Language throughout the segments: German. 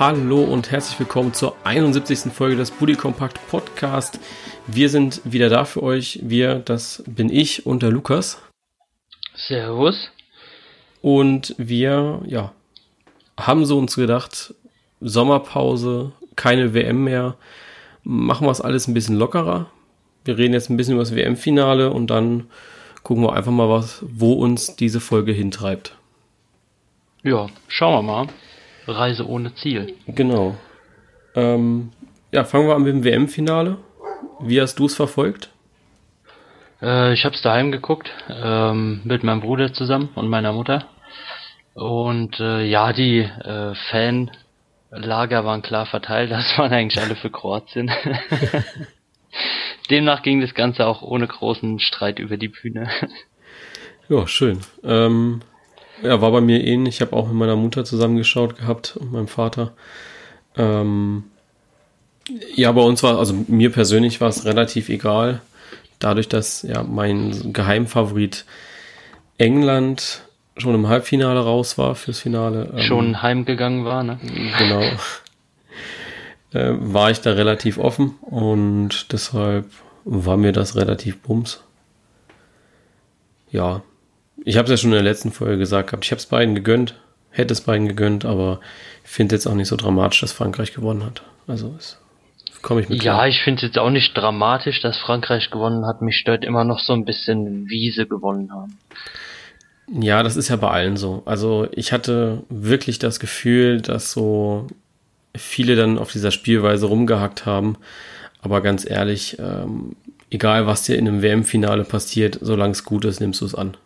Hallo und herzlich willkommen zur 71. Folge des Buddy Compact Podcast. Wir sind wieder da für euch. Wir, das bin ich und der Lukas. Servus. Und wir, ja, haben so uns gedacht, Sommerpause, keine WM mehr, machen wir es alles ein bisschen lockerer. Wir reden jetzt ein bisschen über das WM-Finale und dann gucken wir einfach mal, was, wo uns diese Folge hintreibt. Ja, schauen wir mal. Reise ohne Ziel. Genau. Ähm, ja, fangen wir an mit dem WM-Finale. Wie hast du es verfolgt? Äh, ich habe es daheim geguckt, ähm, mit meinem Bruder zusammen und meiner Mutter. Und äh, ja, die äh, Fanlager waren klar verteilt. Das waren eigentlich alle für Kroatien. Demnach ging das Ganze auch ohne großen Streit über die Bühne. Ja, schön. Ähm, ja, war bei mir ähnlich. Ich habe auch mit meiner Mutter zusammengeschaut gehabt und meinem Vater. Ähm, ja, bei uns war, also mir persönlich war es relativ egal. Dadurch, dass ja mein Geheimfavorit England schon im Halbfinale raus war fürs Finale. Ähm, schon heimgegangen war, ne? Genau. äh, war ich da relativ offen und deshalb war mir das relativ bums. Ja, ich habe es ja schon in der letzten Folge gesagt gehabt. Ich habe es beiden gegönnt, hätte es beiden gegönnt, aber ich finde jetzt auch nicht so dramatisch, dass Frankreich gewonnen hat. Also komme ich mit. Ja, klar. ich finde es jetzt auch nicht dramatisch, dass Frankreich gewonnen hat. Mich stört immer noch so ein bisschen, wie sie gewonnen haben. Ja, das ist ja bei allen so. Also ich hatte wirklich das Gefühl, dass so viele dann auf dieser Spielweise rumgehackt haben. Aber ganz ehrlich, ähm, egal was dir in einem WM-Finale passiert, solange es gut ist, nimmst du es an.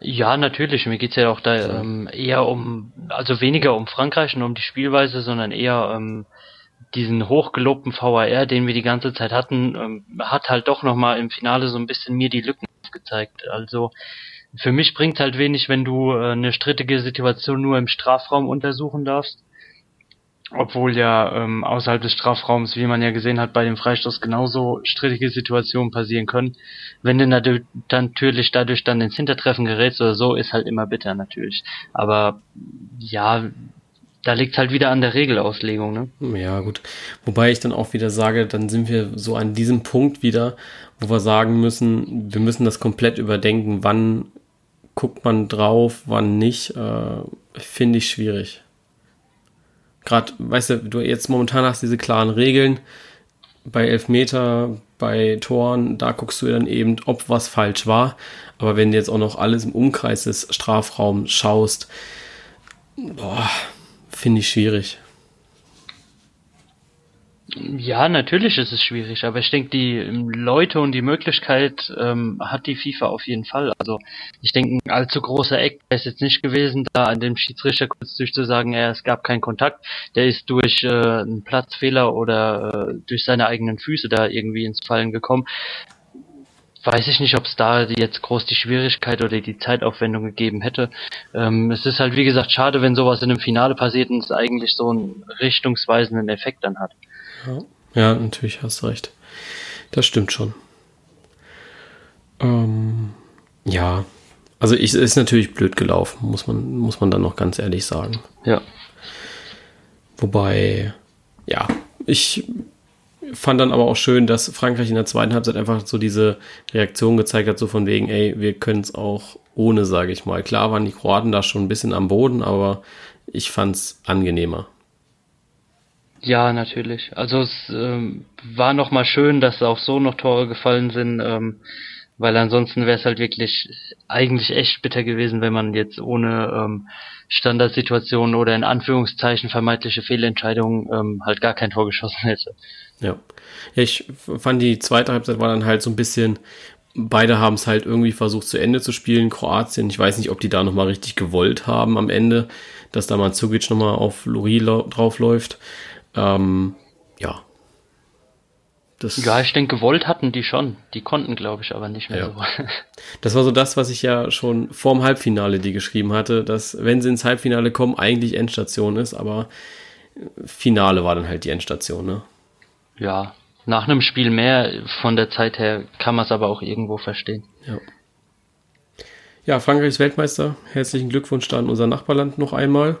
Ja, natürlich. Mir geht's ja auch da ähm, eher um, also weniger um Frankreich und um die Spielweise, sondern eher ähm, diesen hochgelobten VAR, den wir die ganze Zeit hatten, ähm, hat halt doch nochmal im Finale so ein bisschen mir die Lücken gezeigt. Also für mich bringt halt wenig, wenn du äh, eine strittige Situation nur im Strafraum untersuchen darfst obwohl ja ähm, außerhalb des Strafraums, wie man ja gesehen hat, bei dem Freistoß genauso strittige Situationen passieren können. Wenn du natürlich dadurch dann ins Hintertreffen gerätst oder so, ist halt immer bitter natürlich. Aber ja, da liegt halt wieder an der Regelauslegung, ne? Ja, gut. Wobei ich dann auch wieder sage, dann sind wir so an diesem Punkt wieder, wo wir sagen müssen, wir müssen das komplett überdenken, wann guckt man drauf, wann nicht, äh, finde ich schwierig gerade, weißt du, du jetzt momentan hast diese klaren Regeln. Bei Elfmeter, bei Toren, da guckst du dann eben, ob was falsch war. Aber wenn du jetzt auch noch alles im Umkreis des Strafraums schaust, boah, finde ich schwierig. Ja, natürlich ist es schwierig, aber ich denke, die ähm, Leute und die Möglichkeit ähm, hat die FIFA auf jeden Fall. Also ich denke, ein allzu großer Eck ist jetzt nicht gewesen, da an dem Schiedsrichter kurz durchzusagen, ja, es gab keinen Kontakt. Der ist durch äh, einen Platzfehler oder äh, durch seine eigenen Füße da irgendwie ins Fallen gekommen. Weiß ich nicht, ob es da jetzt groß die Schwierigkeit oder die Zeitaufwendung gegeben hätte. Ähm, es ist halt, wie gesagt, schade, wenn sowas in einem Finale passiert und es eigentlich so einen richtungsweisenden Effekt dann hat. Ja, ja natürlich hast du recht. Das stimmt schon. Ähm, ja, also ich, ist natürlich blöd gelaufen, muss man, muss man dann noch ganz ehrlich sagen. Ja. Wobei, ja, ich fand dann aber auch schön, dass Frankreich in der zweiten Halbzeit einfach so diese Reaktion gezeigt hat, so von wegen, ey, wir können es auch ohne, sage ich mal. Klar waren die Kroaten da schon ein bisschen am Boden, aber ich fand es angenehmer. Ja, natürlich. Also es ähm, war noch mal schön, dass auch so noch Tore gefallen sind, ähm, weil ansonsten wäre es halt wirklich eigentlich echt bitter gewesen, wenn man jetzt ohne ähm, Standardsituationen oder in Anführungszeichen vermeintliche Fehlentscheidungen ähm, halt gar kein Tor geschossen hätte. Ja. ja, ich fand die zweite Halbzeit war dann halt so ein bisschen, beide haben es halt irgendwie versucht zu Ende zu spielen. Kroatien, ich weiß nicht, ob die da nochmal richtig gewollt haben am Ende, dass da mal Zugic nochmal auf Luri draufläuft. Ähm, ja. Das ja, ich denke, gewollt hatten die schon. Die konnten, glaube ich, aber nicht mehr ja. so. Das war so das, was ich ja schon vorm Halbfinale die geschrieben hatte, dass wenn sie ins Halbfinale kommen, eigentlich Endstation ist, aber Finale war dann halt die Endstation, ne? Ja, nach einem Spiel mehr von der Zeit her kann man es aber auch irgendwo verstehen. Ja. Ja, Frankreich ist Weltmeister. Herzlichen Glückwunsch da an unser Nachbarland noch einmal.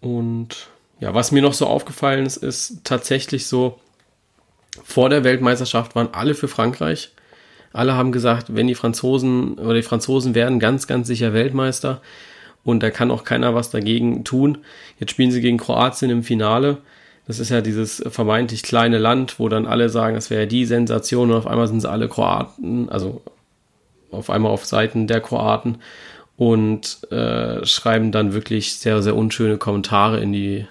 Und ja, was mir noch so aufgefallen ist, ist tatsächlich so, vor der Weltmeisterschaft waren alle für Frankreich. Alle haben gesagt, wenn die Franzosen oder die Franzosen werden ganz, ganz sicher Weltmeister und da kann auch keiner was dagegen tun. Jetzt spielen sie gegen Kroatien im Finale. Das ist ja dieses vermeintlich kleine Land, wo dann alle sagen, das wäre die Sensation und auf einmal sind sie alle Kroaten, also auf einmal auf Seiten der Kroaten und äh, schreiben dann wirklich sehr, sehr unschöne Kommentare in die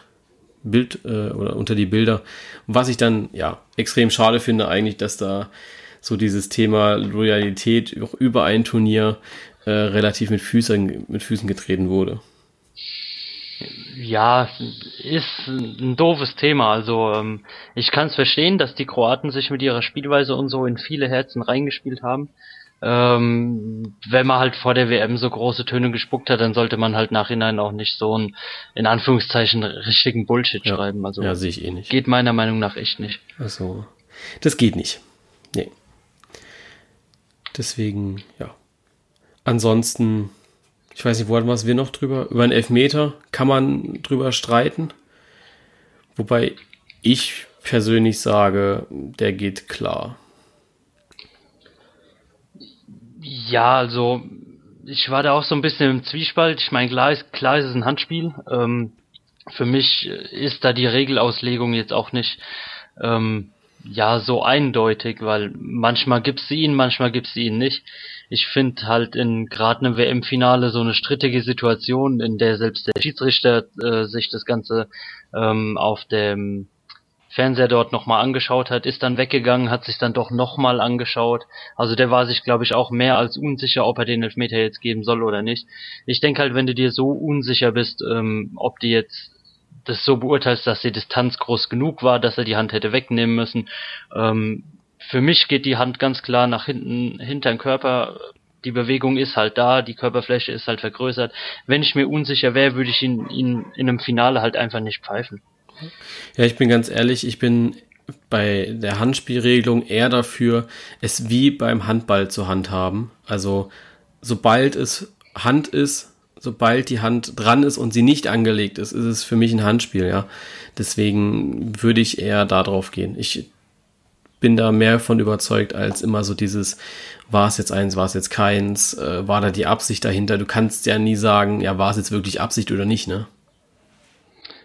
Bild äh, oder unter die Bilder. Was ich dann ja extrem schade finde, eigentlich, dass da so dieses Thema Loyalität auch über ein Turnier äh, relativ mit Füßen, mit Füßen getreten wurde. Ja, ist ein doofes Thema. Also ähm, ich kann es verstehen, dass die Kroaten sich mit ihrer Spielweise und so in viele Herzen reingespielt haben. Ähm, wenn man halt vor der WM so große Töne gespuckt hat, dann sollte man halt nachhinein auch nicht so einen, in Anführungszeichen, richtigen Bullshit ja. schreiben. Also ja, sehe ich eh nicht. Geht meiner Meinung nach echt nicht. Also, das geht nicht. Nee. Deswegen, ja. Ansonsten, ich weiß nicht, wo hatten wir noch drüber? Über einen Elfmeter kann man drüber streiten. Wobei ich persönlich sage, der geht klar. Ja, also ich war da auch so ein bisschen im Zwiespalt. Ich meine, klar ist, klar ist es ein Handspiel. Ähm, für mich ist da die Regelauslegung jetzt auch nicht ähm, ja so eindeutig, weil manchmal gibt's sie ihn, manchmal gibt's sie ihn nicht. Ich finde halt in gerade einem WM-Finale so eine strittige Situation, in der selbst der Schiedsrichter äh, sich das Ganze ähm, auf dem Fernseher dort nochmal angeschaut hat, ist dann weggegangen, hat sich dann doch nochmal angeschaut. Also der war sich, glaube ich, auch mehr als unsicher, ob er den Elfmeter jetzt geben soll oder nicht. Ich denke halt, wenn du dir so unsicher bist, ähm, ob du jetzt das so beurteilst, dass die Distanz groß genug war, dass er die Hand hätte wegnehmen müssen. Ähm, für mich geht die Hand ganz klar nach hinten, hinter den Körper. Die Bewegung ist halt da, die Körperfläche ist halt vergrößert. Wenn ich mir unsicher wäre, würde ich ihn, ihn in einem Finale halt einfach nicht pfeifen. Ja, ich bin ganz ehrlich, ich bin bei der Handspielregelung eher dafür, es wie beim Handball zu handhaben. Also sobald es Hand ist, sobald die Hand dran ist und sie nicht angelegt ist, ist es für mich ein Handspiel, ja. Deswegen würde ich eher darauf gehen. Ich bin da mehr von überzeugt als immer so dieses, war es jetzt eins, war es jetzt keins, äh, war da die Absicht dahinter. Du kannst ja nie sagen, ja, war es jetzt wirklich Absicht oder nicht, ne?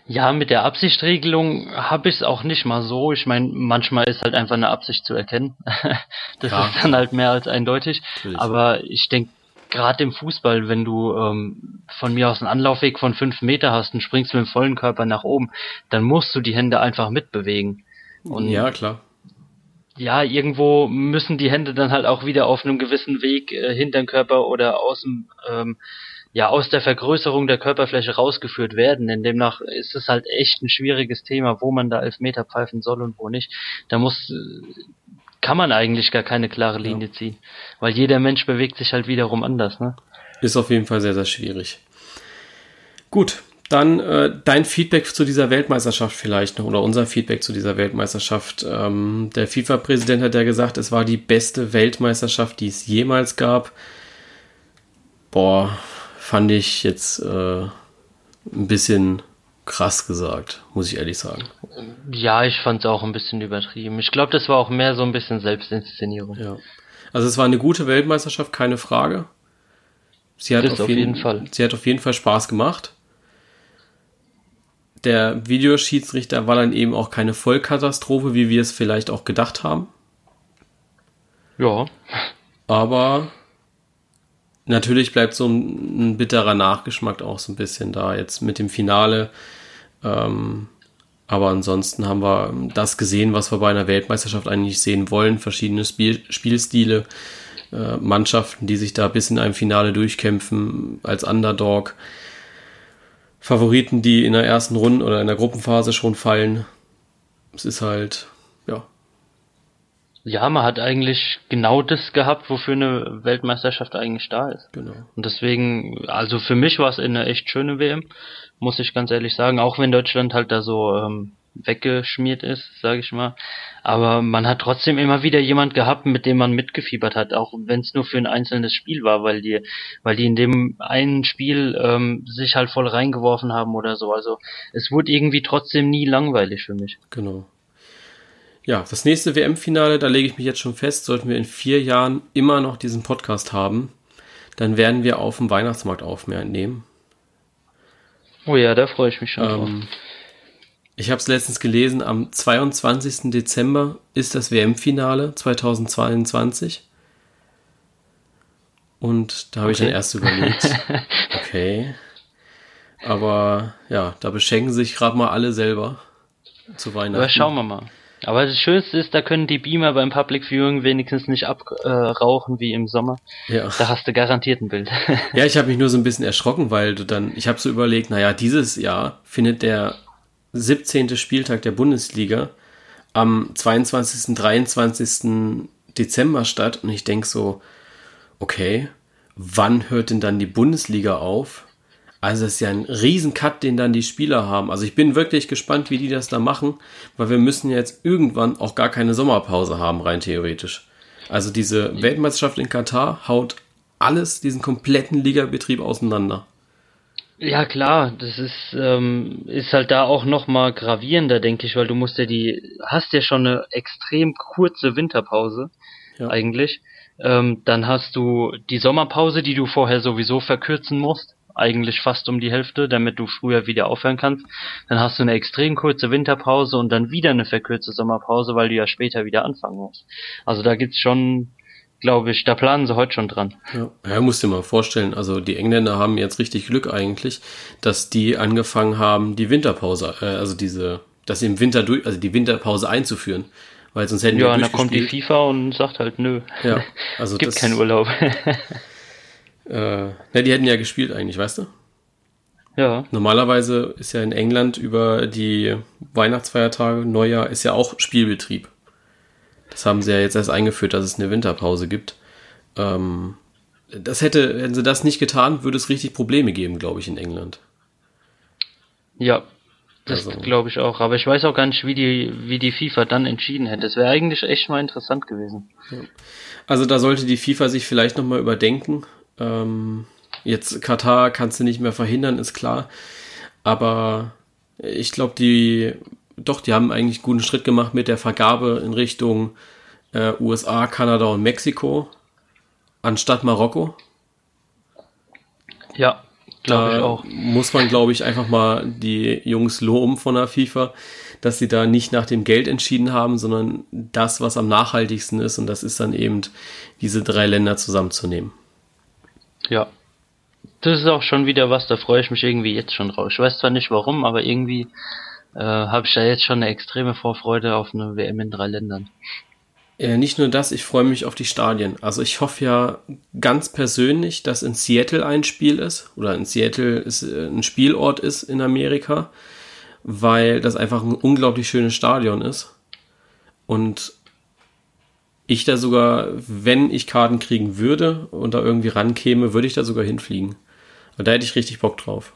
Ja, mit der Absichtregelung habe ich es auch nicht mal so. Ich meine, manchmal ist halt einfach eine Absicht zu erkennen. das ja. ist dann halt mehr als eindeutig. Natürlich. Aber ich denke, gerade im Fußball, wenn du ähm, von mir aus einen Anlaufweg von fünf Meter hast und springst mit dem vollen Körper nach oben, dann musst du die Hände einfach mitbewegen. Und ja, klar. Ja, irgendwo müssen die Hände dann halt auch wieder auf einem gewissen Weg äh, hinter den Körper oder aus dem ähm, ja aus der Vergrößerung der Körperfläche rausgeführt werden. Denn demnach ist es halt echt ein schwieriges Thema, wo man da Elfmeter pfeifen soll und wo nicht. Da muss kann man eigentlich gar keine klare Linie ja. ziehen, weil jeder Mensch bewegt sich halt wiederum anders. Ne? Ist auf jeden Fall sehr sehr schwierig. Gut, dann äh, dein Feedback zu dieser Weltmeisterschaft vielleicht noch oder unser Feedback zu dieser Weltmeisterschaft. Ähm, der FIFA-Präsident hat ja gesagt, es war die beste Weltmeisterschaft, die es jemals gab. Boah, fand ich jetzt äh, ein bisschen krass gesagt, muss ich ehrlich sagen. Ja, ich fand es auch ein bisschen übertrieben. Ich glaube, das war auch mehr so ein bisschen Selbstinszenierung. Ja. Also es war eine gute Weltmeisterschaft, keine Frage. Sie hat, auf, auf jeden, jeden, Fall. sie hat auf jeden Fall Spaß gemacht. Der Videoschiedsrichter war dann eben auch keine Vollkatastrophe, wie wir es vielleicht auch gedacht haben. Ja. Aber natürlich bleibt so ein, ein, bitterer Nachgeschmack auch so ein bisschen da jetzt mit dem Finale. Ähm, aber ansonsten haben wir das gesehen, was wir bei einer Weltmeisterschaft eigentlich sehen wollen. Verschiedene Spiel Spielstile, äh, Mannschaften, die sich da bis in einem Finale durchkämpfen als Underdog. Favoriten, die in der ersten Runde oder in der Gruppenphase schon fallen. Es ist halt, ja, ja, man hat eigentlich genau das gehabt, wofür eine Weltmeisterschaft eigentlich da ist. Genau. Und deswegen, also für mich war es eine echt schöne WM, muss ich ganz ehrlich sagen, auch wenn Deutschland halt da so ähm, weggeschmiert ist, sage ich mal. Aber man hat trotzdem immer wieder jemand gehabt, mit dem man mitgefiebert hat, auch wenn es nur für ein einzelnes Spiel war, weil die, weil die in dem einen Spiel ähm, sich halt voll reingeworfen haben oder so. Also es wurde irgendwie trotzdem nie langweilig für mich. Genau. Ja, das nächste WM-Finale, da lege ich mich jetzt schon fest, sollten wir in vier Jahren immer noch diesen Podcast haben, dann werden wir auf dem Weihnachtsmarkt aufnehmen. Oh ja, da freue ich mich schon ähm, drauf. Ich habe es letztens gelesen, am 22. Dezember ist das WM-Finale 2022. Und da habe okay. ich dann erst überlegt, okay. Aber ja, da beschenken sich gerade mal alle selber zu Weihnachten. Aber schauen wir mal. Aber das Schönste ist, da können die Beamer beim Public Viewing wenigstens nicht abrauchen äh, wie im Sommer. Ja. Da hast du garantiert ein Bild. ja, ich habe mich nur so ein bisschen erschrocken, weil du dann, ich habe so überlegt, naja, dieses Jahr findet der 17. Spieltag der Bundesliga am 22. 23. Dezember statt und ich denke so, okay, wann hört denn dann die Bundesliga auf? Also es ist ja ein Riesen-Cut, den dann die Spieler haben. Also ich bin wirklich gespannt, wie die das da machen, weil wir müssen jetzt irgendwann auch gar keine Sommerpause haben, rein theoretisch. Also diese Weltmeisterschaft in Katar haut alles, diesen kompletten Ligabetrieb auseinander. Ja klar, das ist ähm, ist halt da auch noch mal gravierender, denke ich, weil du musst ja die hast ja schon eine extrem kurze Winterpause ja. eigentlich. Ähm, dann hast du die Sommerpause, die du vorher sowieso verkürzen musst eigentlich fast um die Hälfte, damit du früher wieder aufhören kannst. Dann hast du eine extrem kurze Winterpause und dann wieder eine verkürzte Sommerpause, weil du ja später wieder anfangen musst. Also da gibt's schon, glaube ich, da planen sie heute schon dran. Ja, ja musst dir mal vorstellen, also die Engländer haben jetzt richtig Glück eigentlich, dass die angefangen haben, die Winterpause, äh, also diese, dass sie im Winter durch, also die Winterpause einzuführen. Weil sonst hätten ja, wir Ja, dann kommt die FIFA und sagt halt nö. Ja, also gibt keinen Urlaub. Äh, ne, die hätten ja gespielt eigentlich, weißt du? Ja. Normalerweise ist ja in England über die Weihnachtsfeiertage, Neujahr, ist ja auch Spielbetrieb. Das haben sie ja jetzt erst eingeführt, dass es eine Winterpause gibt. Ähm, das hätte, hätten sie das nicht getan, würde es richtig Probleme geben, glaube ich, in England. Ja, das also. glaube ich auch. Aber ich weiß auch gar nicht, wie die, wie die FIFA dann entschieden hätte. Das wäre eigentlich echt mal interessant gewesen. Also da sollte die FIFA sich vielleicht nochmal überdenken. Ähm, jetzt Katar kannst du nicht mehr verhindern, ist klar. Aber ich glaube, die, doch, die haben eigentlich guten Schritt gemacht mit der Vergabe in Richtung äh, USA, Kanada und Mexiko anstatt Marokko. Ja, glaube ich auch. Muss man, glaube ich, einfach mal die Jungs loben von der FIFA, dass sie da nicht nach dem Geld entschieden haben, sondern das, was am nachhaltigsten ist. Und das ist dann eben, diese drei Länder zusammenzunehmen. Ja. Das ist auch schon wieder was, da freue ich mich irgendwie jetzt schon drauf. Ich weiß zwar nicht warum, aber irgendwie äh, habe ich da jetzt schon eine extreme Vorfreude auf eine WM in drei Ländern. Äh, nicht nur das, ich freue mich auf die Stadien. Also ich hoffe ja ganz persönlich, dass in Seattle ein Spiel ist oder in Seattle ist, äh, ein Spielort ist in Amerika, weil das einfach ein unglaublich schönes Stadion ist. Und ich da sogar, wenn ich Karten kriegen würde und da irgendwie rankäme, würde ich da sogar hinfliegen. Und da hätte ich richtig Bock drauf.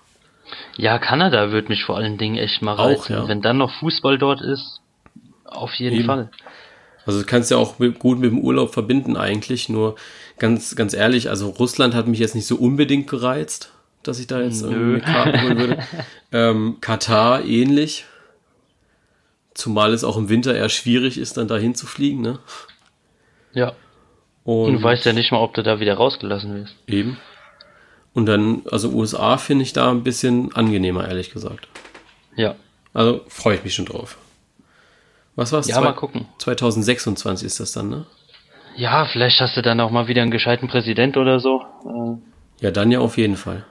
Ja, Kanada würde mich vor allen Dingen echt mal reizen. Auch, ja. Wenn dann noch Fußball dort ist, auf jeden Eben. Fall. Also du kannst ja auch mit, gut mit dem Urlaub verbinden eigentlich, nur ganz, ganz ehrlich, also Russland hat mich jetzt nicht so unbedingt gereizt, dass ich da jetzt Nö. Karten holen würde. ähm, Katar ähnlich. Zumal es auch im Winter eher schwierig ist, dann dahin zu fliegen, ne? Ja. Und, du weißt ja nicht mal, ob du da wieder rausgelassen wirst. Eben. Und dann, also USA finde ich da ein bisschen angenehmer, ehrlich gesagt. Ja. Also freue ich mich schon drauf. Was war's? Ja, Zwei, mal gucken. 2026 ist das dann, ne? Ja, vielleicht hast du dann auch mal wieder einen gescheiten Präsident oder so. Äh. Ja, dann ja auf jeden Fall.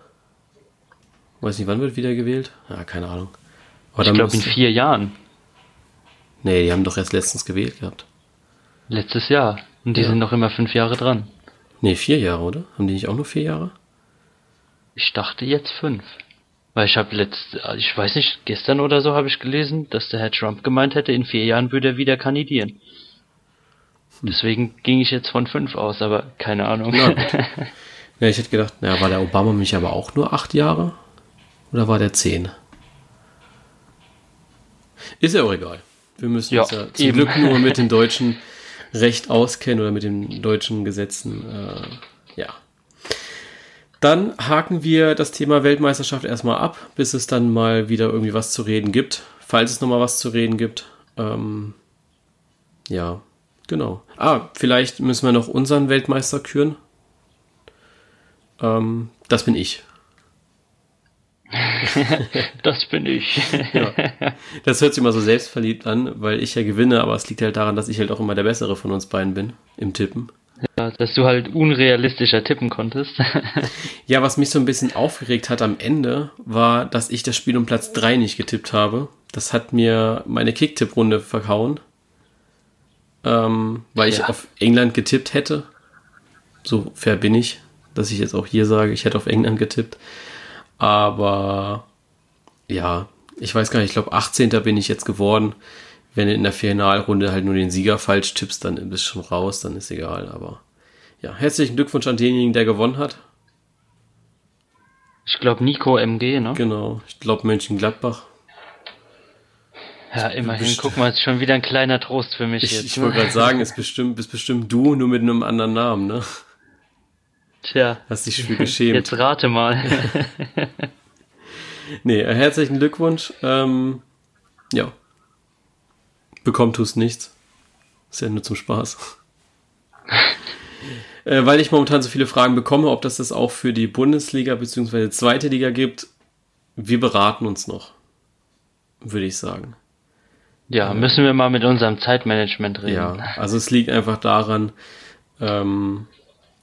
Weiß nicht, wann wird wieder gewählt? Ja, keine Ahnung. Aber ich glaube in vier Jahren. Nee, die haben doch erst letztens gewählt gehabt. Letztes Jahr. Und die ja. sind noch immer fünf Jahre dran. Nee, vier Jahre, oder? Haben die nicht auch nur vier Jahre? Ich dachte jetzt fünf. Weil ich habe letzt, ich weiß nicht, gestern oder so habe ich gelesen, dass der Herr Trump gemeint hätte, in vier Jahren würde er wieder kandidieren. Hm. Deswegen ging ich jetzt von fünf aus, aber keine Ahnung. Ja, ja ich hätte gedacht, naja, war der Obama mich aber auch nur acht Jahre? Oder war der zehn? Ist ja auch egal. Wir müssen Ja, uns ja zum eben. Glück nur mit dem deutschen Recht auskennen oder mit den deutschen Gesetzen. Äh, ja. Dann haken wir das Thema Weltmeisterschaft erstmal ab, bis es dann mal wieder irgendwie was zu reden gibt. Falls es nochmal was zu reden gibt. Ähm, ja, genau. Ah, vielleicht müssen wir noch unseren Weltmeister küren. Ähm, das bin ich. Das bin ich. Ja. Das hört sich immer so selbstverliebt an, weil ich ja gewinne, aber es liegt halt daran, dass ich halt auch immer der Bessere von uns beiden bin im Tippen. Ja, dass du halt unrealistischer tippen konntest. Ja, was mich so ein bisschen aufgeregt hat am Ende, war, dass ich das Spiel um Platz 3 nicht getippt habe. Das hat mir meine Kick-Tipp-Runde verhauen. Ähm, weil ich Ja. auf England getippt hätte. So fair bin ich, dass ich jetzt auch hier sage, ich hätte auf England getippt. Aber ja, ich weiß gar nicht, ich glaube 18. bin ich jetzt geworden. Wenn du in der Finalrunde halt nur den Sieger falsch tippst, dann bist du schon raus, dann ist egal. Aber ja, herzlichen Glückwunsch an denjenigen, der gewonnen hat. Ich glaube Nico MG, ne? Genau, ich glaube Mönchengladbach. Ja, immerhin. Guck mal, ist schon wieder ein kleiner Trost für mich Ich, jetzt. ich wollte gerade sagen, ist bestimmt, bist bestimmt du, nur mit einem anderen Namen, ne? Tja, Hast dich für geschämt. jetzt rate mal. Nee, äh, herzlichen Glückwunsch. Ähm, ja. Bekommen tust nichts. Ist ja nur zum Spaß. äh, weil ich momentan so viele Fragen bekomme, ob das das auch für die Bundesliga bzw. zweite Liga gibt, wir beraten uns noch. Würde ich sagen. ja, müssen wir mal mit unserem Zeitmanagement reden. Ja, also es liegt einfach daran, ähm,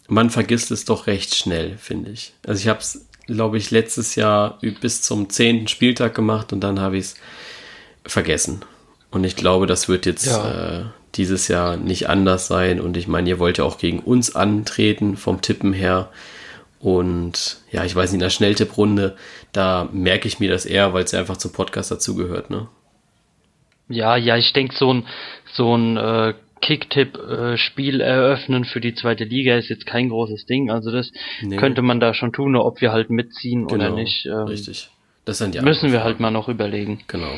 man vergisst es doch recht schnell, finde ich. Also ich habe es, glaube ich, letztes Jahr bis zum zehnten Spieltag gemacht und dann habe ich es vergessen. Und ich glaube, das wird jetzt Ja. äh, dieses Jahr nicht anders sein. Und ich meine, ihr wollt ja auch gegen uns antreten vom Tippen her. Und ja, ich weiß nicht, in der Schnelltipprunde, da merke ich mir das eher, weil es ja einfach zum Podcast dazugehört, ne? Ja, ja, ich denke, so ein, so ein äh, Kicktipp-Spiel eröffnen für die zweite Liga ist jetzt kein großes Ding. Also das Nee. könnte man da schon tun, nur ob wir halt mitziehen oder nicht. Ähm, Genau, richtig. Das sind die Müssen wir halt mal noch überlegen. Genau.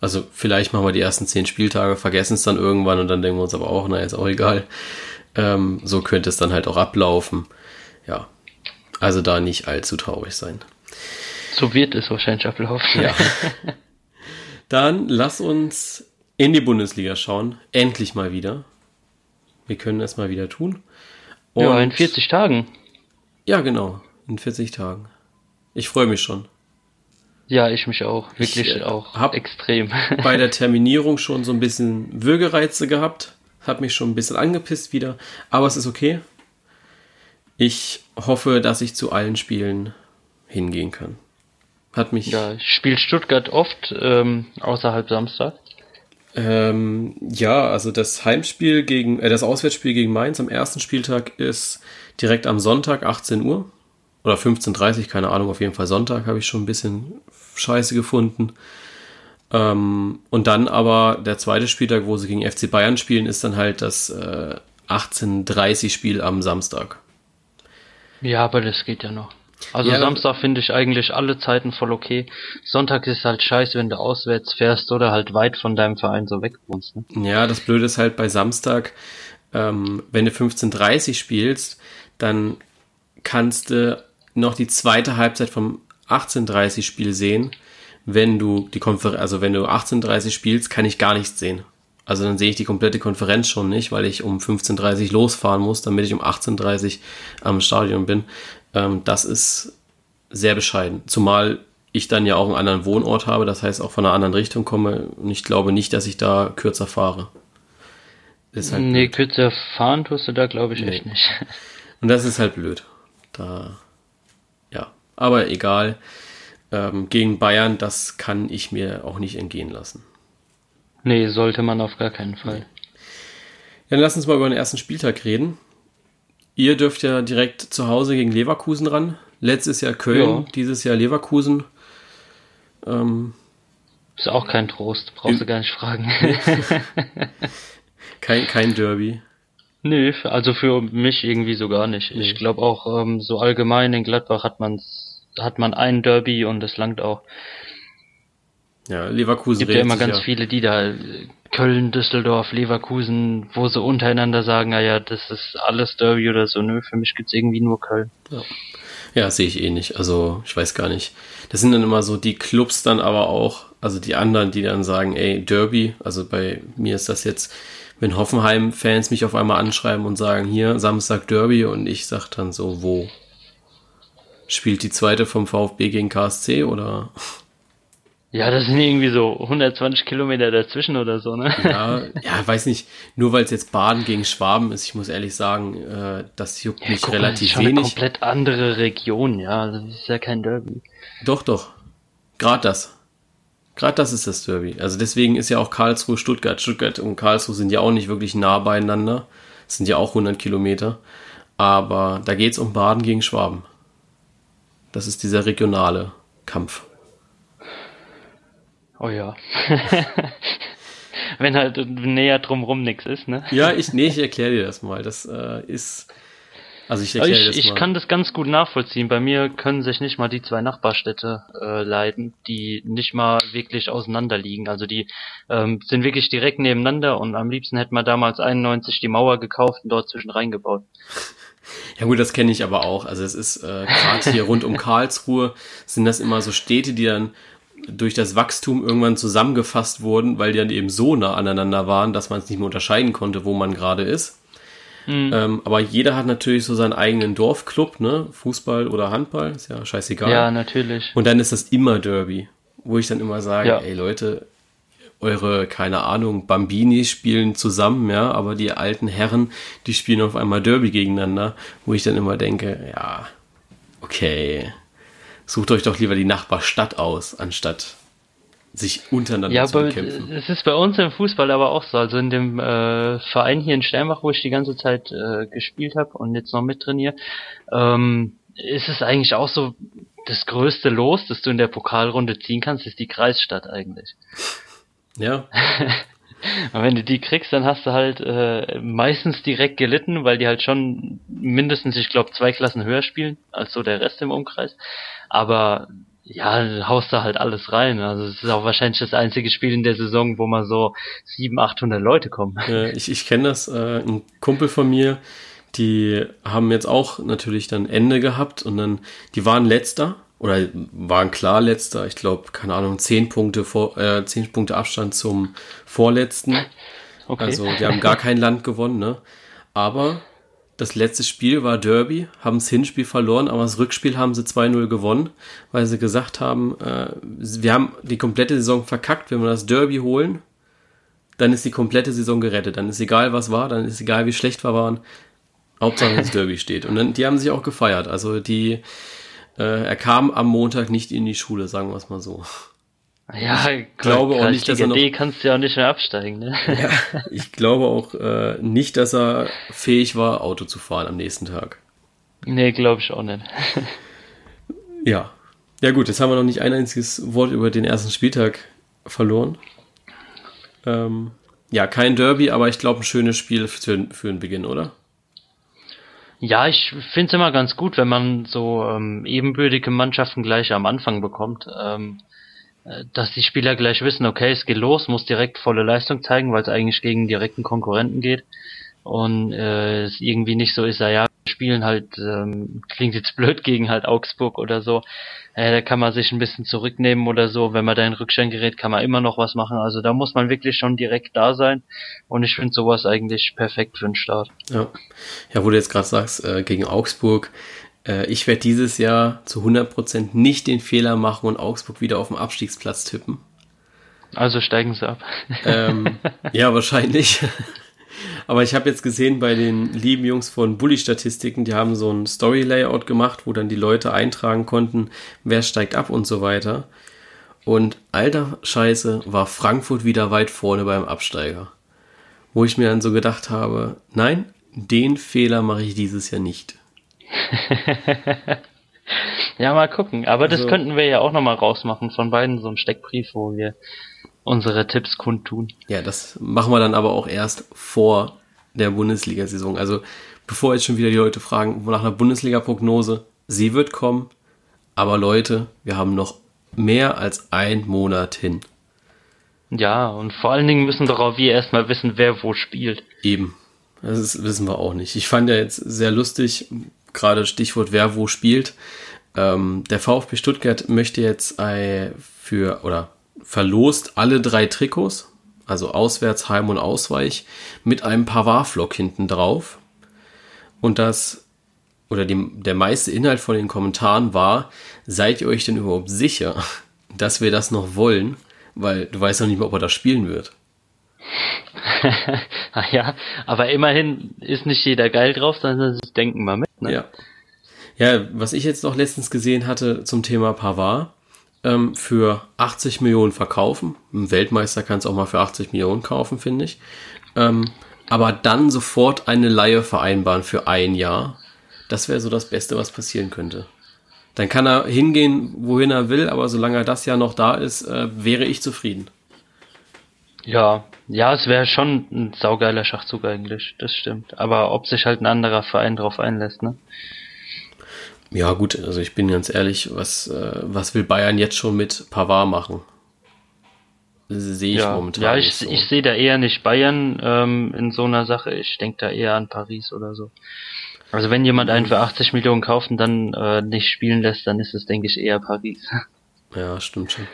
Also vielleicht machen wir die ersten zehn Spieltage, vergessen es dann irgendwann und dann denken wir uns aber auch, na, ist auch egal. Ähm, so könnte es dann halt auch ablaufen. Ja. Also da nicht allzu traurig sein. So wird es wahrscheinlich ablaufen. Ja. dann lass uns in die Bundesliga schauen. Endlich mal wieder. Wir können es mal wieder tun. ja, Und- in 40 Tagen. Ja, genau. In 40 Tagen. Ich freue mich schon. Ja, ich mich auch. Wirklich Ich, äh, auch. hab- extrem. bei der Terminierung schon so ein bisschen Würgereize gehabt. Hat mich schon ein bisschen angepisst wieder. Aber es ist okay. Ich hoffe, dass ich zu allen Spielen hingehen kann. Hat mich. ja, spielt Stuttgart oft ähm, außerhalb Samstag. Ähm, ja, also das Heimspiel gegen, äh, das Auswärtsspiel gegen Mainz am ersten Spieltag ist direkt am Sonntag 18 Uhr. Oder 15.30 Uhr, keine Ahnung, auf jeden Fall Sonntag habe ich schon ein bisschen scheiße gefunden. Ähm, und dann aber der zweite Spieltag, wo sie gegen FC Bayern spielen, ist dann halt das äh, 18.30 Spiel am Samstag. Ja, aber das geht ja noch. Also Ja, Samstag finde ich eigentlich alle Zeiten voll okay. Sonntag ist halt scheiße, wenn du auswärts fährst oder halt weit von deinem Verein so weg wohnst. Ne? Ja, das Blöde ist halt bei Samstag, ähm, wenn du 15.30 spielst, dann kannst du noch die zweite Halbzeit vom 18.30 Spiel sehen. Wenn du die Konferenz, also wenn du 18.30 spielst, kann ich gar nichts sehen. Also dann sehe ich die komplette Konferenz schon nicht, weil ich um 15.30 losfahren muss, damit ich um 18.30 am Stadion bin. Ähm, das ist sehr bescheiden. Zumal ich dann ja auch einen anderen Wohnort habe, das heißt auch von einer anderen Richtung komme. Und ich glaube nicht, dass ich da kürzer fahre. Ist halt nee, blöd. kürzer fahren tust du da glaube ich Nee. echt nicht. Und das ist halt blöd. Da, ja. Aber egal. Ähm, gegen Bayern, das kann ich mir auch nicht entgehen lassen. nee, sollte man auf gar keinen Fall. Dann lass uns mal über den ersten Spieltag reden. Ihr dürft ja direkt zu Hause gegen Leverkusen ran. Letztes Jahr Köln, Ja. dieses Jahr Leverkusen. Ähm, Ist auch kein Trost, brauchst du gar nicht fragen. kein, kein Derby. Nö, für- also für mich irgendwie so gar nicht. Ich Nee. glaube auch ähm, so allgemein in Gladbach hat man's, hat man ein Derby und es langt auch. Ja, Leverkusen gibt ja immer ganz ja. viele, die da Köln, Düsseldorf, Leverkusen, wo sie untereinander sagen, naja, das ist alles Derby oder so. Nö, für mich gibt's irgendwie nur Köln. Ja. Ja, sehe ich eh nicht. Also, ich weiß gar nicht. Das sind dann immer so die Clubs dann aber auch, also die anderen, die dann sagen, ey, Derby, also bei mir ist das jetzt, wenn Hoffenheim-Fans mich auf einmal anschreiben und sagen, hier, Samstag Derby und ich sag dann so, wo? Spielt die zweite vom VfB gegen KSC oder? Ja, das sind irgendwie so 120 Kilometer dazwischen oder so, ne? Ja, ja weiß nicht. Nur weil es jetzt Baden gegen Schwaben ist, ich muss ehrlich sagen, äh, das juckt ja, mich guck, relativ das ist wenig. Eine komplett andere Region, ja. Das ist ja kein Derby. Doch, doch. Gerade das. Gerade das ist das Derby. Also deswegen ist ja auch Karlsruhe, Stuttgart. Stuttgart und Karlsruhe sind ja auch nicht wirklich nah beieinander. Das sind ja auch 100 Kilometer. Aber da geht's um Baden gegen Schwaben. Das ist dieser regionale Kampf. Oh ja. Wenn halt näher drumrum nichts ist, ne? Ja, ich, nee, ich erkläre dir das mal. Das äh, ist. Also ich erkläre ich, das ich mal. Ich kann das ganz gut nachvollziehen. Bei mir können sich nicht mal die zwei Nachbarstädte äh, leiden, die nicht mal wirklich auseinander liegen. Also die ähm, sind wirklich direkt nebeneinander und am liebsten hätte man damals 91 die Mauer gekauft und dort zwischen reingebaut. Ja gut, das kenne ich aber auch. Also es ist äh, gerade hier rund um Karlsruhe sind das immer so Städte, die dann durch das Wachstum irgendwann zusammengefasst wurden, weil die dann eben so nah aneinander waren, dass man es nicht mehr unterscheiden konnte, wo man gerade ist. Mhm. Ähm, aber jeder hat natürlich so seinen eigenen Dorfclub, ne? Fußball oder Handball, ist ja scheißegal. Ja, natürlich. Und dann ist das immer Derby, wo ich dann immer sage, ja. ey Leute, eure, keine Ahnung, Bambini spielen zusammen, ja, aber die alten Herren, die spielen auf einmal Derby gegeneinander, wo ich dann immer denke, ja, okay, sucht euch doch lieber die Nachbarstadt aus, anstatt sich untereinander ja, zu bekämpfen. Es ist bei uns im Fußball aber auch so. Also in dem äh, Verein hier in Steinbach, wo ich die ganze Zeit äh, gespielt habe und jetzt noch mittrainiere, ähm, ist es eigentlich auch so, das größte Los, das du in der Pokalrunde ziehen kannst, ist die Kreisstadt eigentlich. Ja. Und wenn du die kriegst, dann hast du halt äh, meistens direkt gelitten, weil die halt schon mindestens, ich glaube, zwei Klassen höher spielen als so der Rest im Umkreis. Aber ja, haust da halt alles rein. Also es ist auch wahrscheinlich das einzige Spiel in der Saison, wo mal so 700, 800 Leute kommen. Äh, ich ich kenne das. Äh, ein Kumpel von mir, die haben jetzt auch natürlich dann Ende gehabt und dann, die waren letzter oder waren klar letzter, ich glaube, keine Ahnung, zehn Punkte vor, äh, zehn Punkte Abstand zum vorletzten. Okay. Also die haben gar kein Land gewonnen, ne? Aber das letzte Spiel war Derby, haben das Hinspiel verloren, aber das Rückspiel haben sie 2-0 gewonnen, weil sie gesagt haben, äh, wir haben die komplette Saison verkackt, wenn wir das Derby holen, dann ist die komplette Saison gerettet. Dann ist egal, was war, dann ist egal, wie schlecht wir waren. Hauptsache das Derby steht. Und dann, die haben sich auch gefeiert. Also die, äh, er kam am Montag nicht in die Schule, sagen wir es mal so. Ja, ich glaube auch nicht, dass er noch. kannst du ja auch nicht mehr absteigen, ne? Ja, ich glaube auch äh, nicht, dass er fähig war, Auto zu fahren am nächsten Tag. Nee, glaube ich auch nicht. ja. Ja gut, jetzt haben wir noch nicht ein einziges Wort über den ersten Spieltag verloren. Ähm, ja, kein Derby, aber ich glaube ein schönes Spiel für, für den Beginn, oder? Ja, ich finde es immer ganz gut, wenn man so ähm, ebenbürtige Mannschaften gleich am Anfang bekommt. Ähm, äh, dass die Spieler gleich wissen, okay, es geht los, muss direkt volle Leistung zeigen, weil es eigentlich gegen direkten Konkurrenten geht. Und äh, es irgendwie nicht so ist, ja, spielen halt, ähm, klingt jetzt blöd gegen halt Augsburg oder so. Äh, da kann man sich ein bisschen zurücknehmen oder so. Wenn man da in Rückstand gerät, kann man immer noch was machen. Also da muss man wirklich schon direkt da sein. Und ich finde sowas eigentlich perfekt für den Start. Ja, ja wo du jetzt gerade sagst, äh, gegen Augsburg, äh, ich werde dieses Jahr zu 100% nicht den Fehler machen und Augsburg wieder auf dem Abstiegsplatz tippen. Also steigen sie ab. Ähm, ja, wahrscheinlich. Aber ich habe jetzt gesehen bei den lieben Jungs von Bully Statistiken, die haben so ein Story Layout gemacht, wo dann die Leute eintragen konnten, wer steigt ab und so weiter. Und alter Scheiße war Frankfurt wieder weit vorne beim Absteiger. Wo ich mir dann so gedacht habe, nein, den Fehler mache ich dieses Jahr nicht. ja, mal gucken. Aber das also, könnten wir ja auch nochmal rausmachen von beiden, so ein Steckbrief, wo wir unsere Tipps kundtun. Ja, das machen wir dann aber auch erst vor der Bundesliga-Saison. Also bevor jetzt schon wieder die Leute fragen nach einer Bundesliga-Prognose, sie wird kommen. Aber Leute, wir haben noch mehr als einen Monat hin. Ja, und vor allen Dingen müssen doch auch wir erstmal wissen, wer wo spielt. Eben. Das ist, wissen wir auch nicht. Ich fand ja jetzt sehr lustig, gerade Stichwort wer wo spielt. Ähm, der VfB Stuttgart möchte jetzt äh, für oder verlost alle drei Trikots, also Auswärts, Heim und Ausweich, mit einem Pavard-Flock hinten drauf. Und das, oder die, der meiste Inhalt von den Kommentaren war, seid ihr euch denn überhaupt sicher, dass wir das noch wollen? Weil du weißt noch nicht mal, ob er das spielen wird. ah ja, aber immerhin ist nicht jeder geil drauf, sondern sie denken mal mit. Ne? Ja. Ja, was ich jetzt noch letztens gesehen hatte zum Thema Pavard, ähm, für 80 Millionen verkaufen. Ein Weltmeister kann es auch mal für 80 Millionen kaufen, finde ich. Ähm, aber dann sofort eine Laie vereinbaren für ein Jahr. Das wäre so das Beste, was passieren könnte. Dann kann er hingehen, wohin er will, aber solange er das Jahr noch da ist, äh, wäre ich zufrieden. Ja, ja, es wäre schon ein saugeiler Schachzug eigentlich, das stimmt. Aber ob sich halt ein anderer Verein drauf einlässt, ne? Ja, gut, also ich bin ganz ehrlich, was, äh, was will Bayern jetzt schon mit Pavard machen? Sehe ich ja, momentan. Ja, ich, so. ich sehe da eher nicht Bayern ähm, in so einer Sache. Ich denke da eher an Paris oder so. Also wenn jemand einen für 80 Millionen kauft und dann äh, nicht spielen lässt, dann ist es, denke ich, eher Paris. Ja, stimmt schon.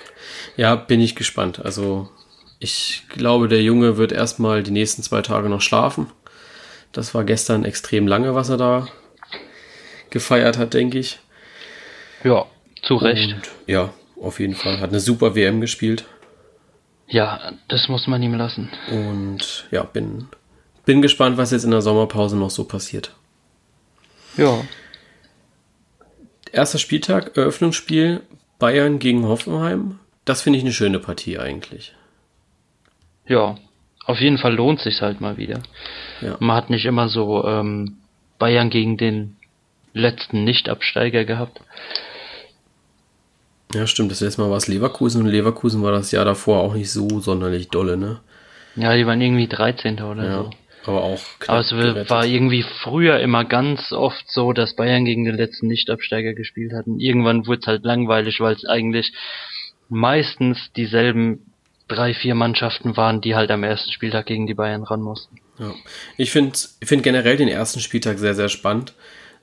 Ja, bin ich gespannt. Also ich glaube, der Junge wird erstmal die nächsten zwei Tage noch schlafen. Das war gestern extrem lange, was er da gefeiert hat, denke ich. Ja, zu Recht. Und, ja, auf jeden Fall. Hat eine super WM gespielt. Ja, das muss man ihm lassen. Und ja, bin, bin gespannt, was jetzt in der Sommerpause noch so passiert. Ja. Erster Spieltag, Eröffnungsspiel Bayern gegen Hoffenheim. Das finde ich eine schöne Partie eigentlich. Ja, auf jeden Fall lohnt sich halt mal wieder. Ja. Man hat nicht immer so ähm, Bayern gegen den letzten Nicht-Absteiger gehabt. Ja, stimmt. Das letzte Mal war es Leverkusen und Leverkusen war das Jahr davor auch nicht so sonderlich dolle, ne? Ja, die waren irgendwie 13. oder ja. so. Aber auch knapp Aber es gerettet. war irgendwie früher immer ganz oft so, dass Bayern gegen den letzten Nicht-Absteiger gespielt hatten. Irgendwann wurde es halt langweilig, weil es eigentlich meistens dieselben drei, vier Mannschaften waren, die halt am ersten Spieltag gegen die Bayern ran mussten. Ja. Ich finde find generell den ersten Spieltag sehr, sehr spannend.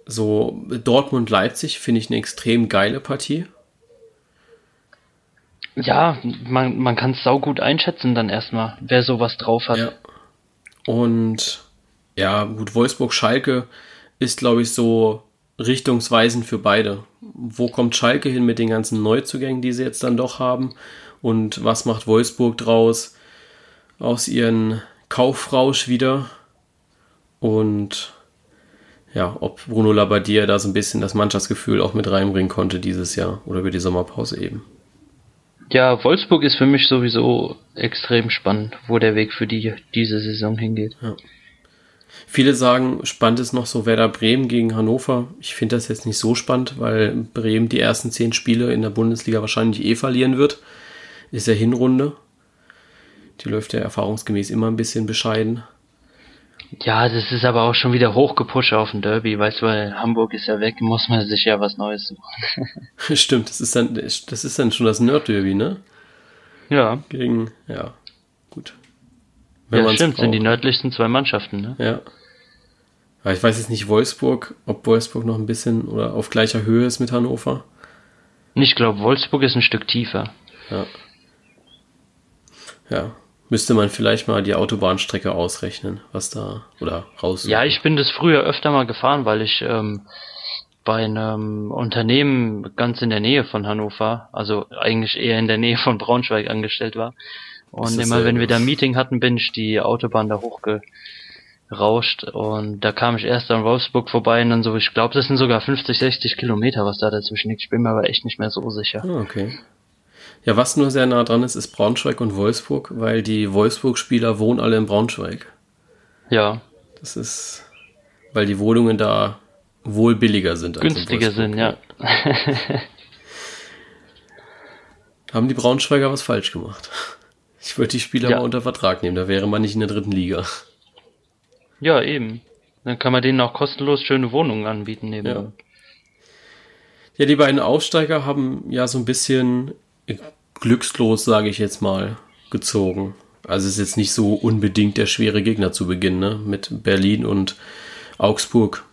So Dortmund-Leipzig finde ich eine extrem geile Partie. Ja, man, man kann es saugut einschätzen dann erstmal, wer sowas drauf hat. Ja. Und ja, gut, Wolfsburg-Schalke ist, glaube ich, so richtungsweisend für beide. Wo kommt Schalke hin mit den ganzen Neuzugängen, die sie jetzt dann doch haben? Und was macht Wolfsburg draus aus ihren Kaufrausch wieder? Und ja, ob Bruno Labbadia da so ein bisschen das Mannschaftsgefühl auch mit reinbringen konnte dieses Jahr oder über die Sommerpause eben. Ja, Wolfsburg ist für mich sowieso extrem spannend, wo der Weg für die diese Saison hingeht. Ja. Viele sagen, spannend ist noch so Werder Bremen gegen Hannover. Ich finde das jetzt nicht so spannend, weil Bremen die ersten zehn Spiele in der Bundesliga wahrscheinlich eh verlieren wird. Ist ja Hinrunde. Die läuft ja erfahrungsgemäß immer ein bisschen bescheiden. Ja, das ist aber auch schon wieder hochgepusht auf den Derby, weißt du, weil Hamburg ist ja weg, muss man sich ja was Neues suchen. Stimmt, das ist dann, das ist dann schon das Nerd-Derby, ne? Ja. Gegen, ja, gut. Wenn ja, stimmt, braucht. sind die nördlichsten zwei Mannschaften, ne? Ja. Aber ich weiß jetzt nicht, Wolfsburg, ob Wolfsburg noch ein bisschen oder auf gleicher Höhe ist mit Hannover. Ich glaube, Wolfsburg ist ein Stück tiefer. Ja. Ja, müsste man vielleicht mal die Autobahnstrecke ausrechnen, was da oder raus. Ja, ich bin das früher öfter mal gefahren, weil ich ähm, bei einem Unternehmen ganz in der Nähe von Hannover, also eigentlich eher in der Nähe von Braunschweig angestellt war. Und immer wenn wir da ein Meeting hatten, bin ich die Autobahn da hochgerauscht und da kam ich erst an Wolfsburg vorbei und dann so, ich glaube, das sind sogar 50, 60 Kilometer, was da dazwischen liegt. Ich bin mir aber echt nicht mehr so sicher. Ah, okay. Ja, was nur sehr nah dran ist, ist Braunschweig und Wolfsburg, weil die Wolfsburg-Spieler wohnen alle in Braunschweig. Ja. Das ist, weil die Wohnungen da wohl billiger sind. Als Günstiger sind, ja. Haben die Braunschweiger was falsch gemacht? Ich würde die Spieler ja. mal unter Vertrag nehmen, da wäre man nicht in der dritten Liga. Ja, eben. Dann kann man denen auch kostenlos schöne Wohnungen anbieten nebenbei. Ja. ja, die beiden Aufsteiger haben ja so ein bisschen glückslos, sage ich jetzt mal, gezogen. Also es ist jetzt nicht so unbedingt der schwere Gegner zu Beginn, ne? Mit Berlin und Augsburg.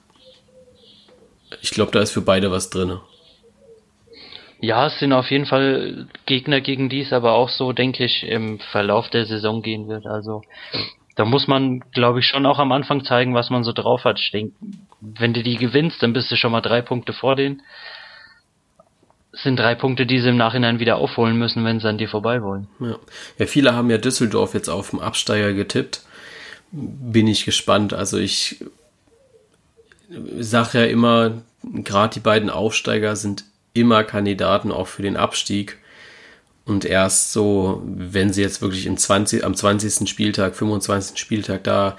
Ich glaube, da ist für beide was drin. Ja, es sind auf jeden Fall Gegner, gegen die es aber auch so, denke ich, im Verlauf der Saison gehen wird. Also da muss man, glaube ich, schon auch am Anfang zeigen, was man so drauf hat. Ich denke, wenn du die gewinnst, dann bist du schon mal drei Punkte vor denen. Sind drei Punkte, die sie im Nachhinein wieder aufholen müssen, wenn sie an dir vorbei wollen. Ja. ja, viele haben ja Düsseldorf jetzt auf dem Absteiger getippt. Bin ich gespannt. Also ich sage ja immer, gerade die beiden Aufsteiger sind immer Kandidaten auch für den Abstieg. Und erst so, wenn sie jetzt wirklich im 20, am 20. Spieltag, 25. Spieltag da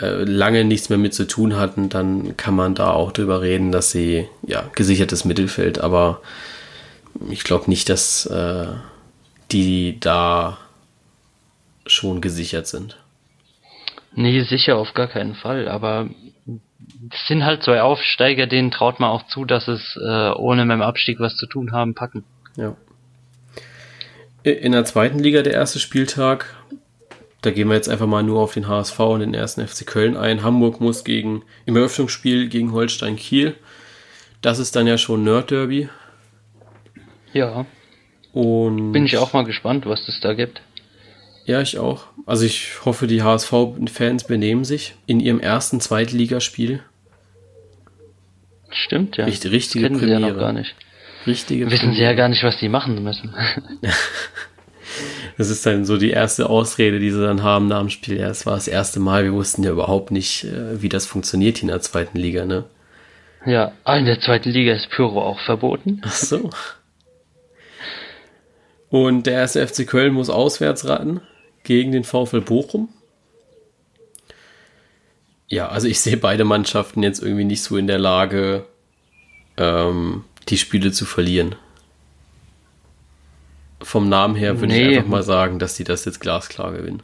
äh, lange nichts mehr mit zu tun hatten, dann kann man da auch drüber reden, dass sie, ja, gesichertes Mittelfeld, aber ich glaube nicht, dass äh, die da schon gesichert sind. Nee, sicher auf gar keinen Fall, aber es sind halt zwei Aufsteiger, denen traut man auch zu, dass es äh, ohne mit dem Abstieg was zu tun haben, packen. Ja. In der zweiten Liga der erste Spieltag, da gehen wir jetzt einfach mal nur auf den HSV und den ersten FC Köln ein. Hamburg muss gegen im Eröffnungsspiel gegen Holstein Kiel. Das ist dann ja schon Nerd Derby. Ja. Und bin ich auch mal gespannt, was es da gibt. Ja, ich auch. Also ich hoffe, die HSV-Fans benehmen sich in ihrem ersten Zweitligaspiel. Stimmt, ja. Richtig, richtige das Premiere. Sie ja noch gar nicht. Richtige Wissen Premiere. sie ja gar nicht, was sie machen müssen. das ist dann so die erste Ausrede, die sie dann haben nach dem Spiel. Ja, es war das erste Mal, wir wussten ja überhaupt nicht, äh, wie das funktioniert hier in der zweiten Liga, ne? Ja, in der zweiten Liga ist Pyro auch verboten. Ach so. Und der erste FC Köln muss auswärts raten gegen den VfL Bochum. Ja, also ich sehe beide Mannschaften jetzt irgendwie nicht so in der Lage, ähm, die Spiele zu verlieren. Vom Namen her würde nee. ich einfach mal sagen, dass die das jetzt glasklar gewinnen.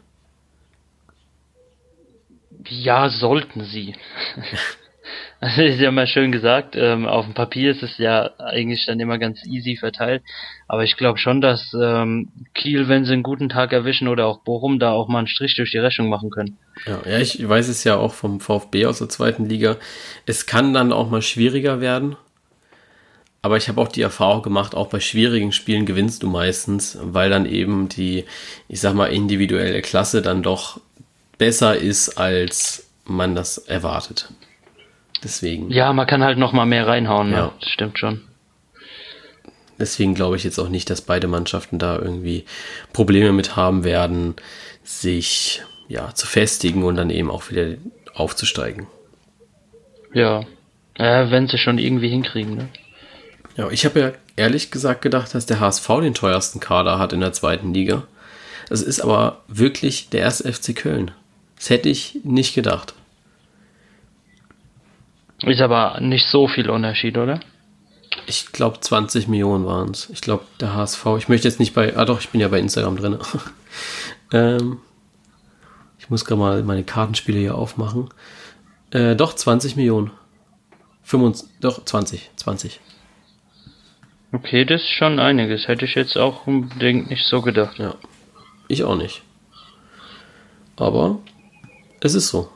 Ja, sollten sie. Also ist ja mal schön gesagt, ähm, auf dem Papier ist es ja eigentlich dann immer ganz easy verteilt, aber ich glaube schon, dass ähm, Kiel, wenn sie einen guten Tag erwischen oder auch Bochum, da auch mal einen Strich durch die Rechnung machen können. Ja, ja, ich weiß es ja auch vom VfB aus der zweiten Liga. Es kann dann auch mal schwieriger werden, aber ich habe auch die Erfahrung gemacht, auch bei schwierigen Spielen gewinnst du meistens, weil dann eben die, ich sag mal, individuelle Klasse dann doch besser ist, als man das erwartet. Deswegen. Ja, man kann halt noch mal mehr reinhauen. Ne? Ja. Ne? Das stimmt schon. Deswegen glaube ich jetzt auch nicht, dass beide Mannschaften da irgendwie Probleme mit haben werden, sich ja zu festigen und dann eben auch wieder aufzusteigen. Ja, äh, wenn sie schon irgendwie hinkriegen. Ne? Ja, ich habe ja ehrlich gesagt gedacht, dass der HSV den teuersten Kader hat in der zweiten Liga. Es ist aber wirklich der erste FC Köln. Das hätte ich nicht gedacht. Ist aber nicht so viel Unterschied, oder? Ich glaube 20 Millionen waren es. Ich glaube der HSV. Ich möchte jetzt nicht bei. Ah doch, ich bin ja bei Instagram drin. ähm, ich muss gerade mal meine Kartenspiele hier aufmachen. Äh, doch 20 Millionen. 25, doch 20, 20. Okay, das ist schon einiges. Hätte ich jetzt auch unbedingt nicht so gedacht. Ja. Ich auch nicht. Aber es ist so.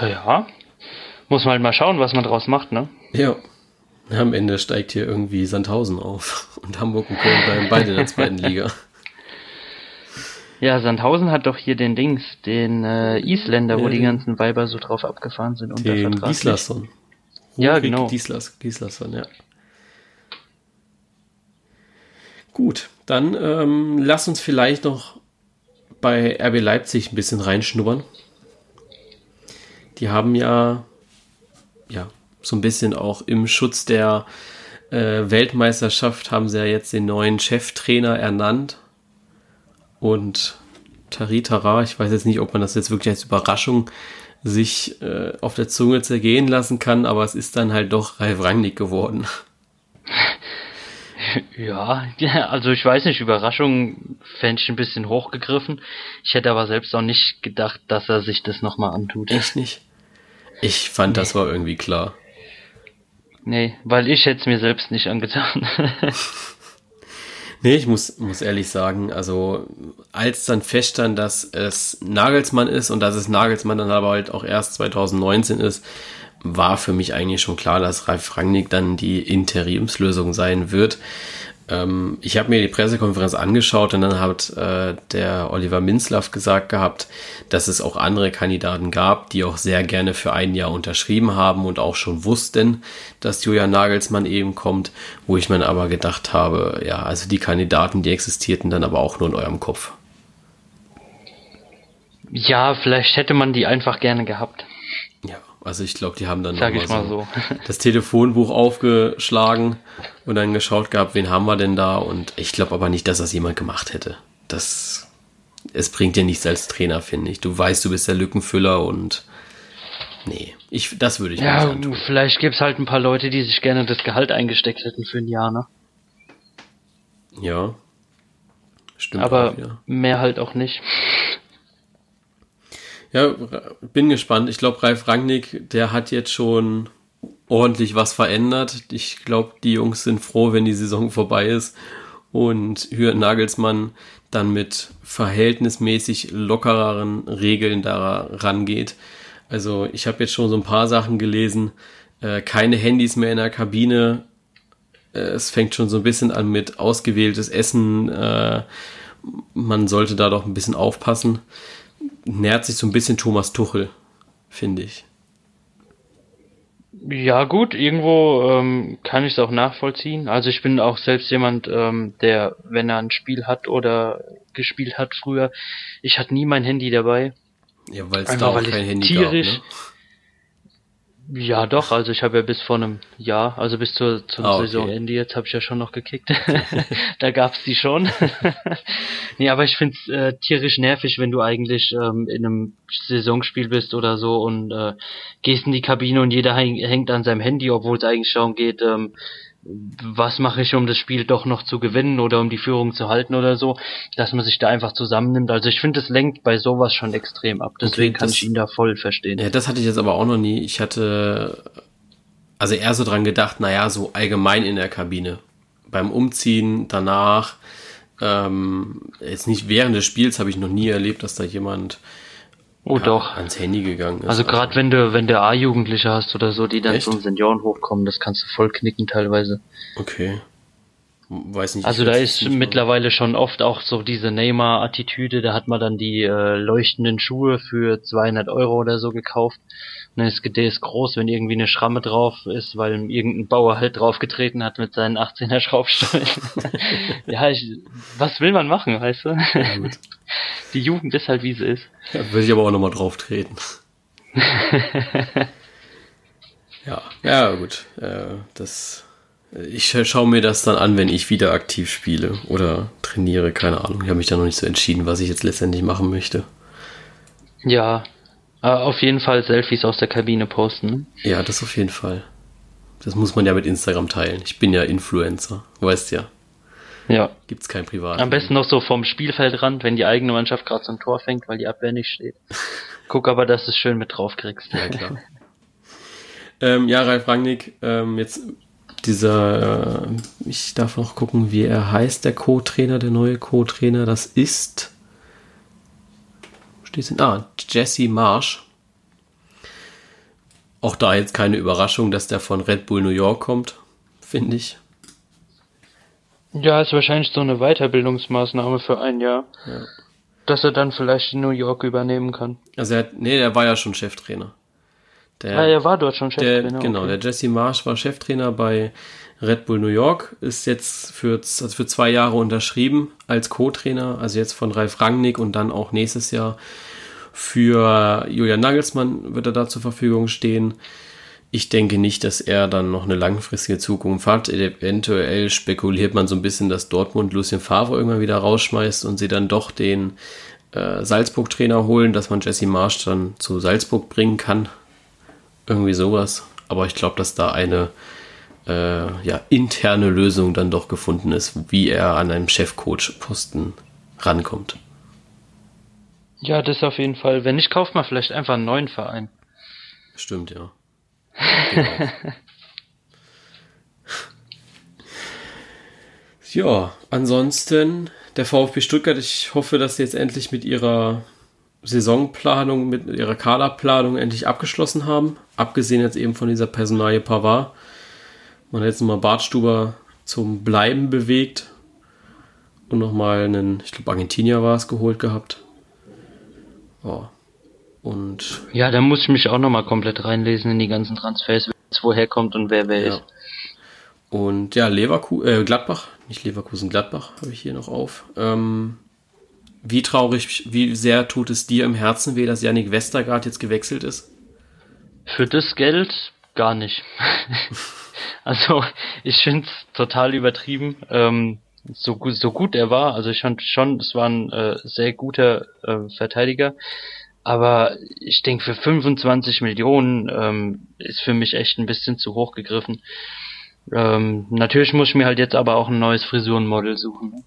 Ja, muss man halt mal schauen, was man draus macht, ne? Ja. Am Ende steigt hier irgendwie Sandhausen auf und Hamburg und Köln bleiben beide in der zweiten Liga. Ja, Sandhausen hat doch hier den Dings, den äh, Isländer, ja, wo die ganzen Weiber so drauf abgefahren sind. Den Gislason. Ja, genau. Gislason, ja. Gut, dann ähm, lass uns vielleicht noch bei RB Leipzig ein bisschen reinschnuppern. Die haben ja ja, so ein bisschen auch im Schutz der äh, Weltmeisterschaft haben sie ja jetzt den neuen Cheftrainer ernannt. Und Taritara, ich weiß jetzt nicht, ob man das jetzt wirklich als Überraschung sich äh, auf der Zunge zergehen lassen kann, aber es ist dann halt doch Ralf Rangnick geworden. Ja, also ich weiß nicht, Überraschung fände ich ein bisschen hochgegriffen. Ich hätte aber selbst auch nicht gedacht, dass er sich das nochmal antut. Echt nicht? Ich fand, nee. das war irgendwie klar. Nee, weil ich hätte es mir selbst nicht angetan. Nee, ich muss, muss ehrlich sagen, also als dann feststand, dass es Nagelsmann ist und dass es Nagelsmann dann aber halt auch erst 2019 ist, war für mich eigentlich schon klar, dass Ralf Rangnick dann die Interimslösung sein wird. Ähm, ich habe mir die Pressekonferenz angeschaut und dann hat äh, der Oliver Minzlaff gesagt gehabt, dass es auch andere Kandidaten gab, die auch sehr gerne für ein Jahr unterschrieben haben und auch schon wussten, dass Julian Nagelsmann eben kommt, wo ich mir aber gedacht habe, ja, also die Kandidaten, die existierten dann aber auch nur in eurem Kopf. Ja, vielleicht hätte man die einfach gerne gehabt. Also ich glaube, die haben dann Sag ich mal so, so. das Telefonbuch aufgeschlagen und dann geschaut gehabt, wen haben wir denn da? Und ich glaube aber nicht, dass das jemand gemacht hätte. Das, es bringt dir nichts als Trainer, finde ich. Du weißt, du bist der Lückenfüller und nee, ich, das würde ich ja, nicht Ja, vielleicht gibt es halt ein paar Leute, die sich gerne das Gehalt eingesteckt hätten für ein Jahr, ne? Ja. Stimmt. Aber mehr halt auch nicht. Ja, bin gespannt. Ich glaube, Ralf Rangnick, der hat jetzt schon ordentlich was verändert. Ich glaube, die Jungs sind froh, wenn die Saison vorbei ist und Hürden Nagelsmann dann mit verhältnismäßig lockereren Regeln da rangeht. Also ich habe jetzt schon so ein paar Sachen gelesen. Äh, keine Handys mehr in der Kabine. Äh, es fängt schon so ein bisschen an mit ausgewähltes Essen. Äh, man sollte da doch ein bisschen aufpassen nähert sich so ein bisschen Thomas Tuchel, finde ich. Ja gut, irgendwo ähm, kann ich es auch nachvollziehen. Also ich bin auch selbst jemand, ähm, der, wenn er ein Spiel hat oder gespielt hat früher, ich hatte nie mein Handy dabei. Ja, weil es da auch kein Handy tierisch, gab, ne? Ja, doch, also ich habe ja bis vor einem Jahr, also bis zur, zum ah, okay. Saisonende jetzt habe ich ja schon noch gekickt. da gab's die schon. nee, aber ich find's äh, tierisch nervig, wenn du eigentlich ähm, in einem Saisonspiel bist oder so und äh, gehst in die Kabine und jeder hängt an seinem Handy, obwohl es eigentlich darum geht, ähm, was mache ich, um das Spiel doch noch zu gewinnen oder um die Führung zu halten oder so, dass man sich da einfach zusammennimmt. Also ich finde, es lenkt bei sowas schon extrem ab. Deswegen okay, kann ich ihn da voll verstehen. Ja, das hatte ich jetzt aber auch noch nie. Ich hatte also eher so dran gedacht, naja, so allgemein in der Kabine. Beim Umziehen, danach, ähm, jetzt nicht während des Spiels habe ich noch nie erlebt, dass da jemand Oh ja, doch. Ans Handy gegangen ist. Also gerade also. wenn du, wenn du A-Jugendliche hast oder so, die dann Echt? zum Senioren hochkommen, das kannst du voll knicken teilweise. Okay. Weiß nicht. Also da ist mittlerweile schon oft auch so diese Neymar-Attitüde, da hat man dann die äh, leuchtenden Schuhe für 200 Euro oder so gekauft. Dann ist der ist groß, wenn irgendwie eine Schramme drauf ist, weil irgendein Bauer halt draufgetreten hat mit seinen 18er Schraubstollen. ja, ich, was will man machen, weißt du? Ja, gut. Die Jugend ist halt wie sie ist. Ja, würde ich aber auch nochmal drauf treten. ja, ja, gut. Äh, das, ich schaue mir das dann an, wenn ich wieder aktiv spiele oder trainiere, keine Ahnung. Ich habe mich da noch nicht so entschieden, was ich jetzt letztendlich machen möchte. Ja, auf jeden Fall Selfies aus der Kabine posten. Ja, das auf jeden Fall. Das muss man ja mit Instagram teilen. Ich bin ja Influencer, weißt ja. Ja. Gibt's kein Privat. Am besten noch so vom Spielfeldrand, wenn die eigene Mannschaft gerade zum Tor fängt, weil die Abwehr nicht steht. Guck aber, dass du es schön mit drauf kriegst. Ja, klar. ähm, ja, Ralf Rangnick, ähm, jetzt dieser, äh, ich darf noch gucken, wie er heißt, der Co-Trainer, der neue Co-Trainer, das ist, steht ah, Jesse Marsh. Auch da jetzt keine Überraschung, dass der von Red Bull New York kommt, finde ich. Ja, ist wahrscheinlich so eine Weiterbildungsmaßnahme für ein Jahr. Ja. Dass er dann vielleicht in New York übernehmen kann. Also er hat, nee, der war ja schon Cheftrainer. Der, ah, er war dort schon Cheftrainer. Der, genau, okay. der Jesse Marsh war Cheftrainer bei Red Bull New York, ist jetzt für, also für zwei Jahre unterschrieben als Co-Trainer, also jetzt von Ralf Rangnick und dann auch nächstes Jahr für Julian Nagelsmann wird er da zur Verfügung stehen. Ich denke nicht, dass er dann noch eine langfristige Zukunft hat. Eventuell spekuliert man so ein bisschen, dass Dortmund Lucien Favre irgendwann wieder rausschmeißt und sie dann doch den äh, Salzburg-Trainer holen, dass man Jesse Marsch dann zu Salzburg bringen kann. Irgendwie sowas. Aber ich glaube, dass da eine äh, ja, interne Lösung dann doch gefunden ist, wie er an einem Chefcoach-Posten rankommt. Ja, das auf jeden Fall. Wenn nicht, kauft man vielleicht einfach einen neuen Verein. Stimmt, ja. Ja, ansonsten der VfB Stuttgart, ich hoffe, dass sie jetzt endlich mit ihrer Saisonplanung, mit ihrer Kaderplanung endlich abgeschlossen haben. Abgesehen jetzt eben von dieser Personalie Pavard. Man hat jetzt mal Bartstuber zum Bleiben bewegt und nochmal einen, ich glaube Argentinier war es, geholt gehabt. Ja. Und. Ja, da muss ich mich auch nochmal komplett reinlesen in die ganzen Transfers, woher kommt und wer wer ja. ist. Und ja, Leverkusen, äh, Gladbach, nicht Leverkusen, Gladbach habe ich hier noch auf. Ähm, wie traurig, wie sehr tut es dir im Herzen weh, dass Yannick Westergaard jetzt gewechselt ist? Für das Geld gar nicht. also ich finde es total übertrieben. Ähm, so, gut, so gut er war, also ich fand schon, es war ein äh, sehr guter äh, Verteidiger. Aber ich denke, für 25 Millionen ähm, ist für mich echt ein bisschen zu hoch gegriffen. Ähm, natürlich muss ich mir halt jetzt aber auch ein neues Frisurenmodel suchen. Ne?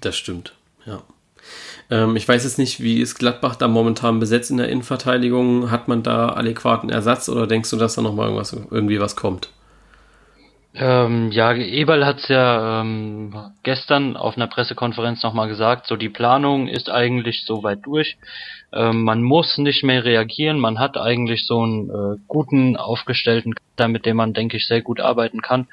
Das stimmt, ja. Ähm, ich weiß jetzt nicht, wie ist Gladbach da momentan besetzt in der Innenverteidigung? Hat man da adäquaten Ersatz oder denkst du, dass da nochmal irgendwas, irgendwie was kommt? Ähm, ja, Eberl hat es ja ähm, gestern auf einer Pressekonferenz nochmal gesagt, so die Planung ist eigentlich so weit durch. Ähm, man muss nicht mehr reagieren, man hat eigentlich so einen äh, guten, aufgestellten Kader, mit dem man, denke ich, sehr gut arbeiten kann.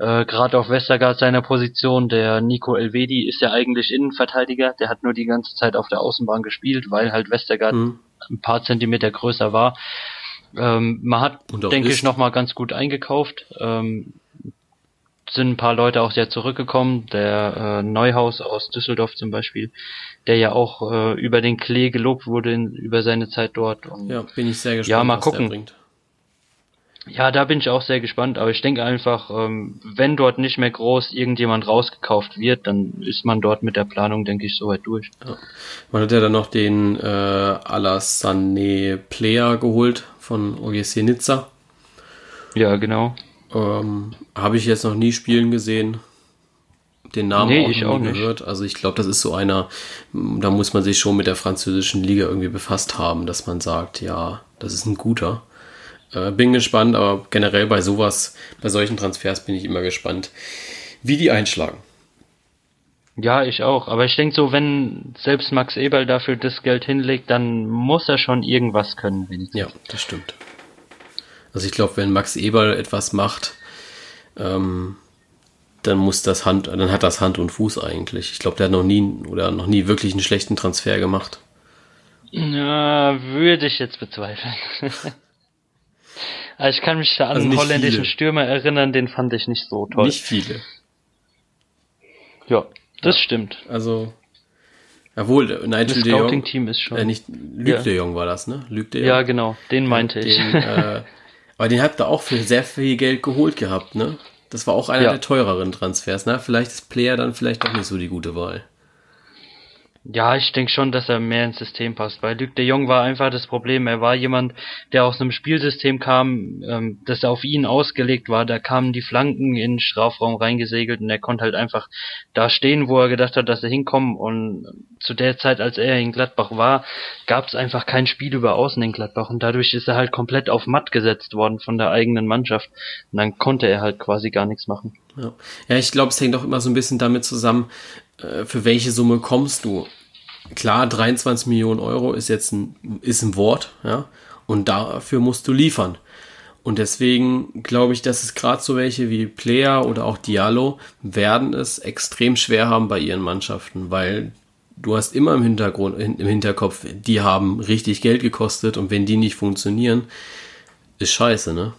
Äh, Gerade auf Westergaard seiner Position, der Nico Elvedi ist ja eigentlich Innenverteidiger, der hat nur die ganze Zeit auf der Außenbahn gespielt, weil halt Westergaard mhm. ein paar Zentimeter größer war. Ähm, man hat, denke ich, nochmal ganz gut eingekauft. Ähm, sind ein paar Leute auch sehr zurückgekommen. Der äh, Neuhaus aus Düsseldorf zum Beispiel, der ja auch äh, über den Klee gelobt wurde in, über seine Zeit dort. Und ja, bin ich sehr gespannt, ja, mal gucken. Ja, da bin ich auch sehr gespannt, aber ich denke einfach, ähm, wenn dort nicht mehr groß irgendjemand rausgekauft wird, dann ist man dort mit der Planung, denke ich, soweit durch. Ja. Man hat ja dann noch den äh, Alassane Player geholt von OGC Nizza. Ja, genau. Ähm, Habe ich jetzt noch nie spielen gesehen. Den Namen nee, auch, ich auch gehört. Also ich glaube, das ist so einer, da muss man sich schon mit der französischen Liga irgendwie befasst haben, dass man sagt, ja, das ist ein guter. Äh, bin gespannt, aber generell bei sowas, bei solchen Transfers bin ich immer gespannt, wie die einschlagen. Ja, ich auch. Aber ich denke so, wenn selbst Max Eberl dafür das Geld hinlegt, dann muss er schon irgendwas können. Wenigstens. Ja, das stimmt. Also ich glaube, wenn Max Eberl etwas macht, ähm, dann muss das Hand, dann hat das Hand und Fuß eigentlich. Ich glaube, der hat noch nie oder noch nie wirklich einen schlechten Transfer gemacht. Ja, würde ich jetzt bezweifeln. also ich kann mich da an also einen holländischen viele. Stürmer erinnern, den fand ich nicht so toll. Nicht viele. Ja, das ja. stimmt. Also, jawohl, Nigel de Jong. Team ist schon. Äh, nicht, Luc ja. de Jong war das, ne? Luc de Jong. Ja, genau, den meinte den, ich. Äh, Aber den habt ihr auch für sehr viel Geld geholt gehabt, ne? Das war auch einer ja. der teureren Transfers, ne? Vielleicht ist Player dann vielleicht auch nicht so die gute Wahl. Ja, ich denke schon, dass er mehr ins System passt, weil Luc de Jong war einfach das Problem. Er war jemand, der aus einem Spielsystem kam, ähm, das auf ihn ausgelegt war. Da kamen die Flanken in den Strafraum reingesegelt und er konnte halt einfach da stehen, wo er gedacht hat, dass er hinkommt. Und zu der Zeit, als er in Gladbach war, gab es einfach kein Spiel über Außen in Gladbach und dadurch ist er halt komplett auf matt gesetzt worden von der eigenen Mannschaft. Und dann konnte er halt quasi gar nichts machen. Ja, ja ich glaube, es hängt auch immer so ein bisschen damit zusammen, äh, für welche Summe kommst du? Klar, 23 Millionen Euro ist jetzt ein, ist ein Wort, ja, und dafür musst du liefern. Und deswegen glaube ich, dass es gerade so welche wie Player oder auch Diallo werden es extrem schwer haben bei ihren Mannschaften, weil du hast immer im Hintergrund, im Hinterkopf, die haben richtig Geld gekostet und wenn die nicht funktionieren, ist scheiße, ne?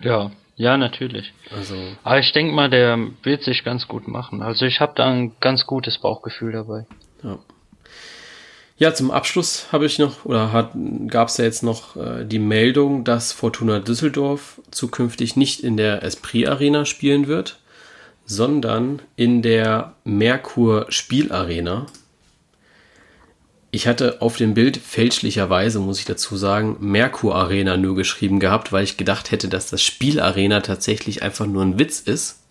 Ja, ja, natürlich. Also. Aber ich denke mal, der wird sich ganz gut machen. Also ich habe da ein ganz gutes Bauchgefühl dabei. Ja. Ja, zum Abschluss habe ich noch, oder gab es ja jetzt noch äh, die Meldung, dass Fortuna Düsseldorf zukünftig nicht in der Esprit Arena spielen wird, sondern in der Merkur Spielarena. Ich hatte auf dem Bild fälschlicherweise, muss ich dazu sagen, Merkur Arena nur geschrieben gehabt, weil ich gedacht hätte, dass das Spielarena tatsächlich einfach nur ein Witz ist.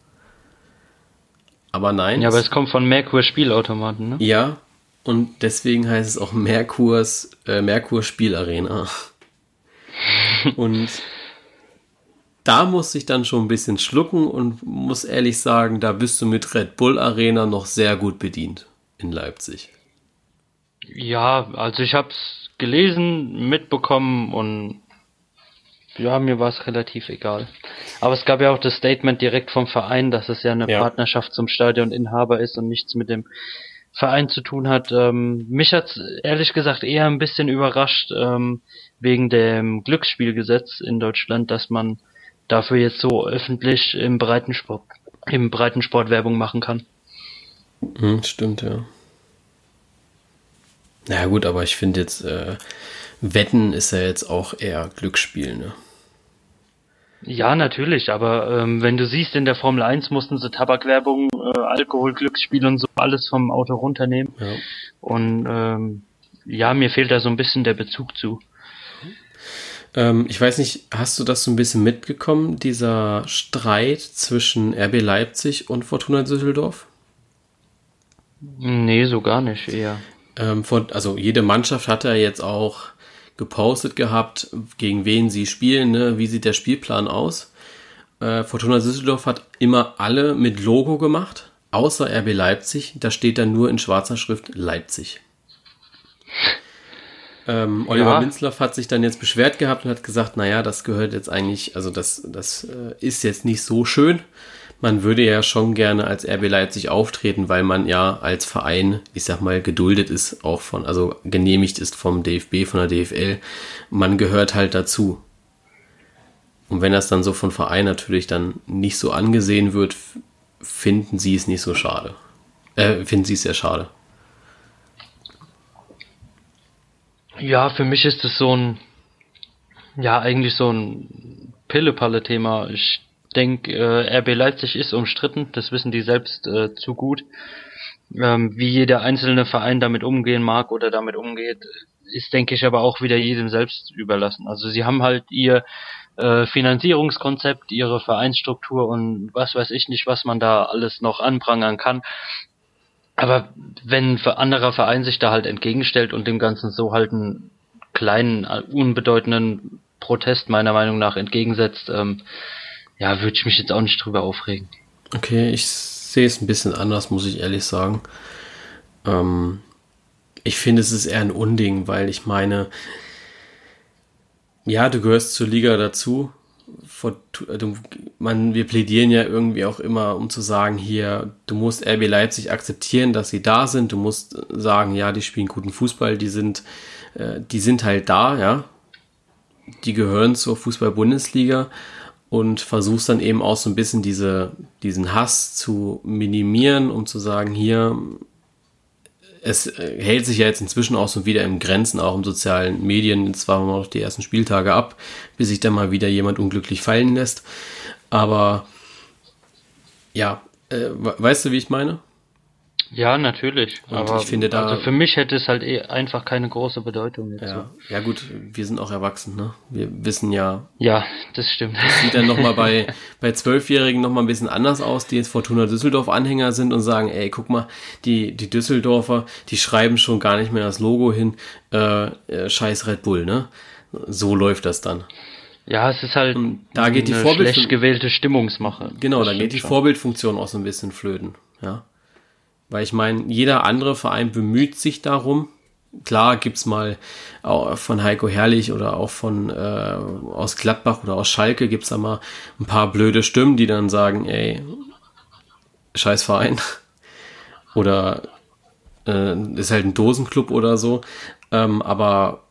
Aber nein. Ja, aber es kommt von Merkur Spielautomaten, ne? Ja, und deswegen heißt es auch Merkurs, äh, Merkur Spielarena. und da muss ich dann schon ein bisschen schlucken und muss ehrlich sagen, da bist du mit Red Bull Arena noch sehr gut bedient in Leipzig. Ja, also ich habe es gelesen, mitbekommen und ja, mir war es relativ egal. Aber es gab ja auch das Statement direkt vom Verein, dass es ja eine ja. Partnerschaft zum Stadioninhaber ist und nichts mit dem Verein zu tun hat. Ähm, mich hat ehrlich gesagt eher ein bisschen überrascht ähm, wegen dem Glücksspielgesetz in Deutschland, dass man dafür jetzt so öffentlich im Breitensport im Breitensport Werbung machen kann. Hm, stimmt, ja. Na naja, gut, aber ich finde jetzt, äh, Wetten ist ja jetzt auch eher Glücksspiel, ne? Ja, natürlich, aber ähm, wenn du siehst, in der Formel 1 mussten sie Tabakwerbung, äh, Alkohol, Glücksspiel und so alles vom Auto runternehmen. Ja. Und ähm, ja, mir fehlt da so ein bisschen der Bezug zu. Ähm, ich weiß nicht, hast du das so ein bisschen mitgekommen, dieser Streit zwischen RB Leipzig und Fortuna Düsseldorf? Nee, so gar nicht, eher. Ähm, von, also jede Mannschaft hat ja jetzt auch gepostet gehabt, gegen wen sie spielen, ne? wie sieht der Spielplan aus. Äh, Fortuna Düsseldorf hat immer alle mit Logo gemacht, außer RB Leipzig. Da steht dann nur in schwarzer Schrift Leipzig. Ähm, Oliver ja. Minzlaff hat sich dann jetzt beschwert gehabt und hat gesagt, naja, das gehört jetzt eigentlich, also das, das äh, ist jetzt nicht so schön man würde ja schon gerne als RB Leipzig auftreten, weil man ja als Verein, ich sag mal, geduldet ist, auch von, also genehmigt ist vom DFB, von der DFL. Man gehört halt dazu. Und wenn das dann so von Verein natürlich dann nicht so angesehen wird, finden sie es nicht so schade. Äh, finden sie es sehr schade. Ja, für mich ist es so ein, ja, eigentlich so ein Pille-Palle-Thema. Ich denke, äh, RB Leipzig ist umstritten, das wissen die selbst äh, zu gut. Ähm, wie jeder einzelne Verein damit umgehen mag oder damit umgeht, ist, denke ich, aber auch wieder jedem selbst überlassen. Also sie haben halt ihr äh, Finanzierungskonzept, ihre Vereinsstruktur und was weiß ich nicht, was man da alles noch anprangern kann. Aber wenn ein anderer Verein sich da halt entgegenstellt und dem Ganzen so halt einen kleinen, unbedeutenden Protest meiner Meinung nach entgegensetzt, ähm, ja, würde ich mich jetzt auch nicht drüber aufregen. Okay, ich sehe es ein bisschen anders, muss ich ehrlich sagen. Ähm, ich finde, es ist eher ein Unding, weil ich meine, ja, du gehörst zur Liga dazu. Vor, du, man, wir plädieren ja irgendwie auch immer, um zu sagen, hier, du musst RB Leipzig akzeptieren, dass sie da sind. Du musst sagen, ja, die spielen guten Fußball, die sind, äh, die sind halt da, ja. Die gehören zur Fußball-Bundesliga und versuchst dann eben auch so ein bisschen diese, diesen Hass zu minimieren, um zu sagen, hier, es hält sich ja jetzt inzwischen auch so wieder im Grenzen, auch im sozialen Medien. Jetzt waren wir noch die ersten Spieltage ab, bis sich dann mal wieder jemand unglücklich fallen lässt. Aber ja, äh, weißt du, wie ich meine? Ja, natürlich. Und aber ich finde da, also für mich hätte es halt eh einfach keine große Bedeutung. Jetzt ja, so. ja gut, wir sind auch erwachsen, ne? Wir wissen ja. Ja, das stimmt. Das sieht dann nochmal bei, bei Zwölfjährigen nochmal ein bisschen anders aus, die jetzt Fortuna Düsseldorf Anhänger sind und sagen, ey, guck mal, die, die Düsseldorfer, die schreiben schon gar nicht mehr das Logo hin, äh, äh scheiß Red Bull, ne? So läuft das dann. Ja, es ist halt und da geht die eine Vorbild schlecht gewählte Stimmungsmache. Genau, da geht die schon. Vorbildfunktion auch so ein bisschen flöten, ja. Weil ich meine, jeder andere Verein bemüht sich darum. Klar gibt's mal von Heiko Herrlich oder auch von äh, aus Gladbach oder aus Schalke gibt's da mal ein paar blöde Stimmen, die dann sagen, ey, scheiß Verein. oder äh, ist halt ein Dosenclub oder so. Ähm, aber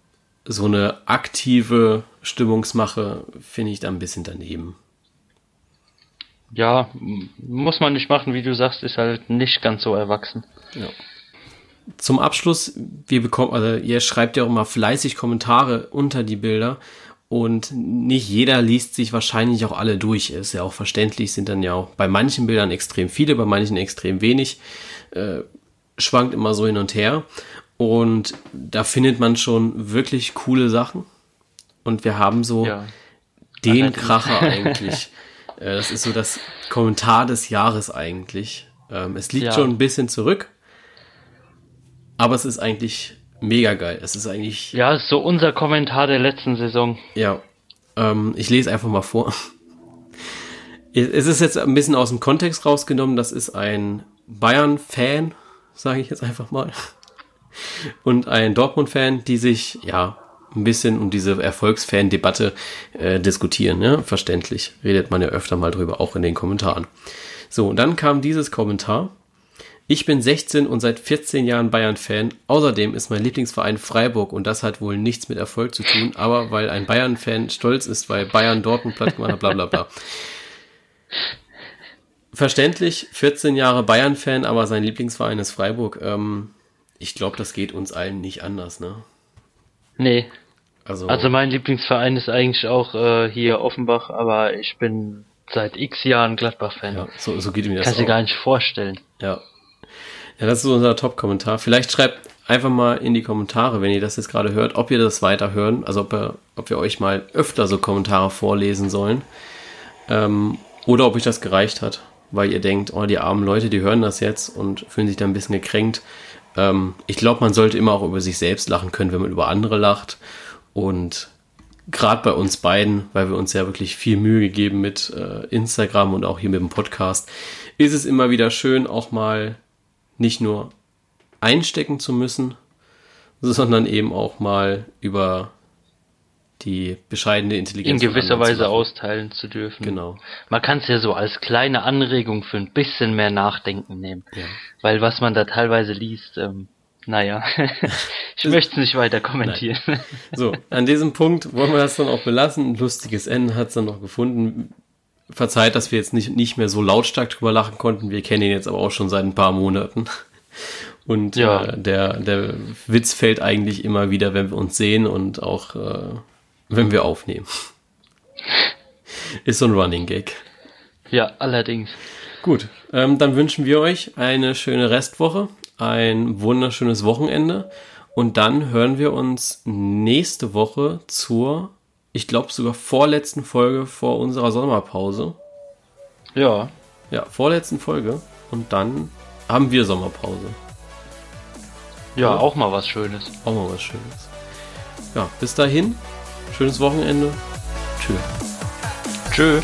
so eine aktive Stimmungsmache finde ich da ein bisschen daneben ja, muss man nicht machen, wie du sagst, ist halt nicht ganz so erwachsen. Ja. Zum Abschluss, wir bekommen, also ihr schreibt ja auch immer fleißig Kommentare unter die Bilder und nicht jeder liest sich wahrscheinlich auch alle durch. Ist ja auch verständlich, sind dann ja auch bei manchen Bildern extrem viele, bei manchen extrem wenig. Äh, schwankt immer so hin und her. Und da findet man schon wirklich coole Sachen. Und wir haben so ja. den Kracher eigentlich. Äh, das ist so das Kommentar des Jahres eigentlich. Ähm, es liegt ja. schon ein bisschen zurück, aber es ist eigentlich mega geil. Es ist eigentlich. Ja, ist so unser Kommentar der letzten Saison. Ja. Ähm, ich lese einfach mal vor. es ist jetzt ein bisschen aus dem Kontext rausgenommen. Das ist ein Bayern-Fan, sage ich jetzt einfach mal. Und ein Dortmund-Fan, die sich, ja, ein bisschen um diese Erfolgsfan-Debatte äh, diskutieren. Ja? Verständlich. Redet man ja öfter mal drüber, auch in den Kommentaren. So, und dann kam dieses Kommentar. Ich bin 16 und seit 14 Jahren Bayern-Fan. Außerdem ist mein Lieblingsverein Freiburg und das hat wohl nichts mit Erfolg zu tun, aber weil ein Bayern-Fan stolz ist, weil Bayern Dortmund platt gemacht hat, bla bla bla. Verständlich, 14 Jahre Bayern-Fan, aber sein Lieblingsverein ist Freiburg. Ähm, ich glaube, das geht uns allen nicht anders, ne? Nee. Also, also mein Lieblingsverein ist eigentlich auch äh, hier Offenbach, aber ich bin seit x Jahren Gladbach-Fan. Ja, so, so geht mir das Kannst dir gar nicht vorstellen. Ja. Ja, das ist unser Top-Kommentar. Vielleicht schreibt einfach mal in die Kommentare, wenn ihr das jetzt gerade hört, ob ihr das weiterhören, also ob, ihr, ob wir euch mal öfter so Kommentare vorlesen sollen. Ähm, oder ob euch das gereicht hat, weil ihr denkt, oh, die armen Leute, die hören das jetzt und fühlen sich da ein bisschen gekränkt. Ähm, ich glaube, man sollte immer auch über sich selbst lachen können, wenn man über andere lacht. Und gerade bei uns beiden, weil wir uns ja wirklich viel Mühe gegeben mit äh, Instagram und auch hier mit dem Podcast, ist es immer wieder schön, auch mal nicht nur einstecken zu müssen, sondern eben auch mal über die bescheidene Intelligenz in gewisser Weise austeilen zu dürfen. Genau. Man kann es ja so als kleine Anregung für ein bisschen mehr Nachdenken nehmen, ja. weil was man da teilweise liest, ähm, naja, ich möchte es nicht weiter kommentieren. Nein. So, an diesem Punkt wollen wir das dann auch belassen. Ein lustiges Ende hat es dann noch gefunden. Verzeiht, dass wir jetzt nicht, nicht mehr so lautstark drüber lachen konnten. Wir kennen ihn jetzt aber auch schon seit ein paar Monaten. Und ja. äh, der, der Witz fällt eigentlich immer wieder, wenn wir uns sehen und auch äh, wenn wir aufnehmen. Ist so ein Running Gag. Ja, allerdings. Gut, ähm, dann wünschen wir euch eine schöne Restwoche, ein wunderschönes Wochenende und dann hören wir uns nächste Woche zur, ich glaube sogar vorletzten Folge vor unserer Sommerpause. Ja. Ja, vorletzten Folge und dann haben wir Sommerpause. Ja, ja, auch mal was Schönes. Auch mal was Schönes. Ja, bis dahin. Schönes Wochenende. Tschö. Tschö.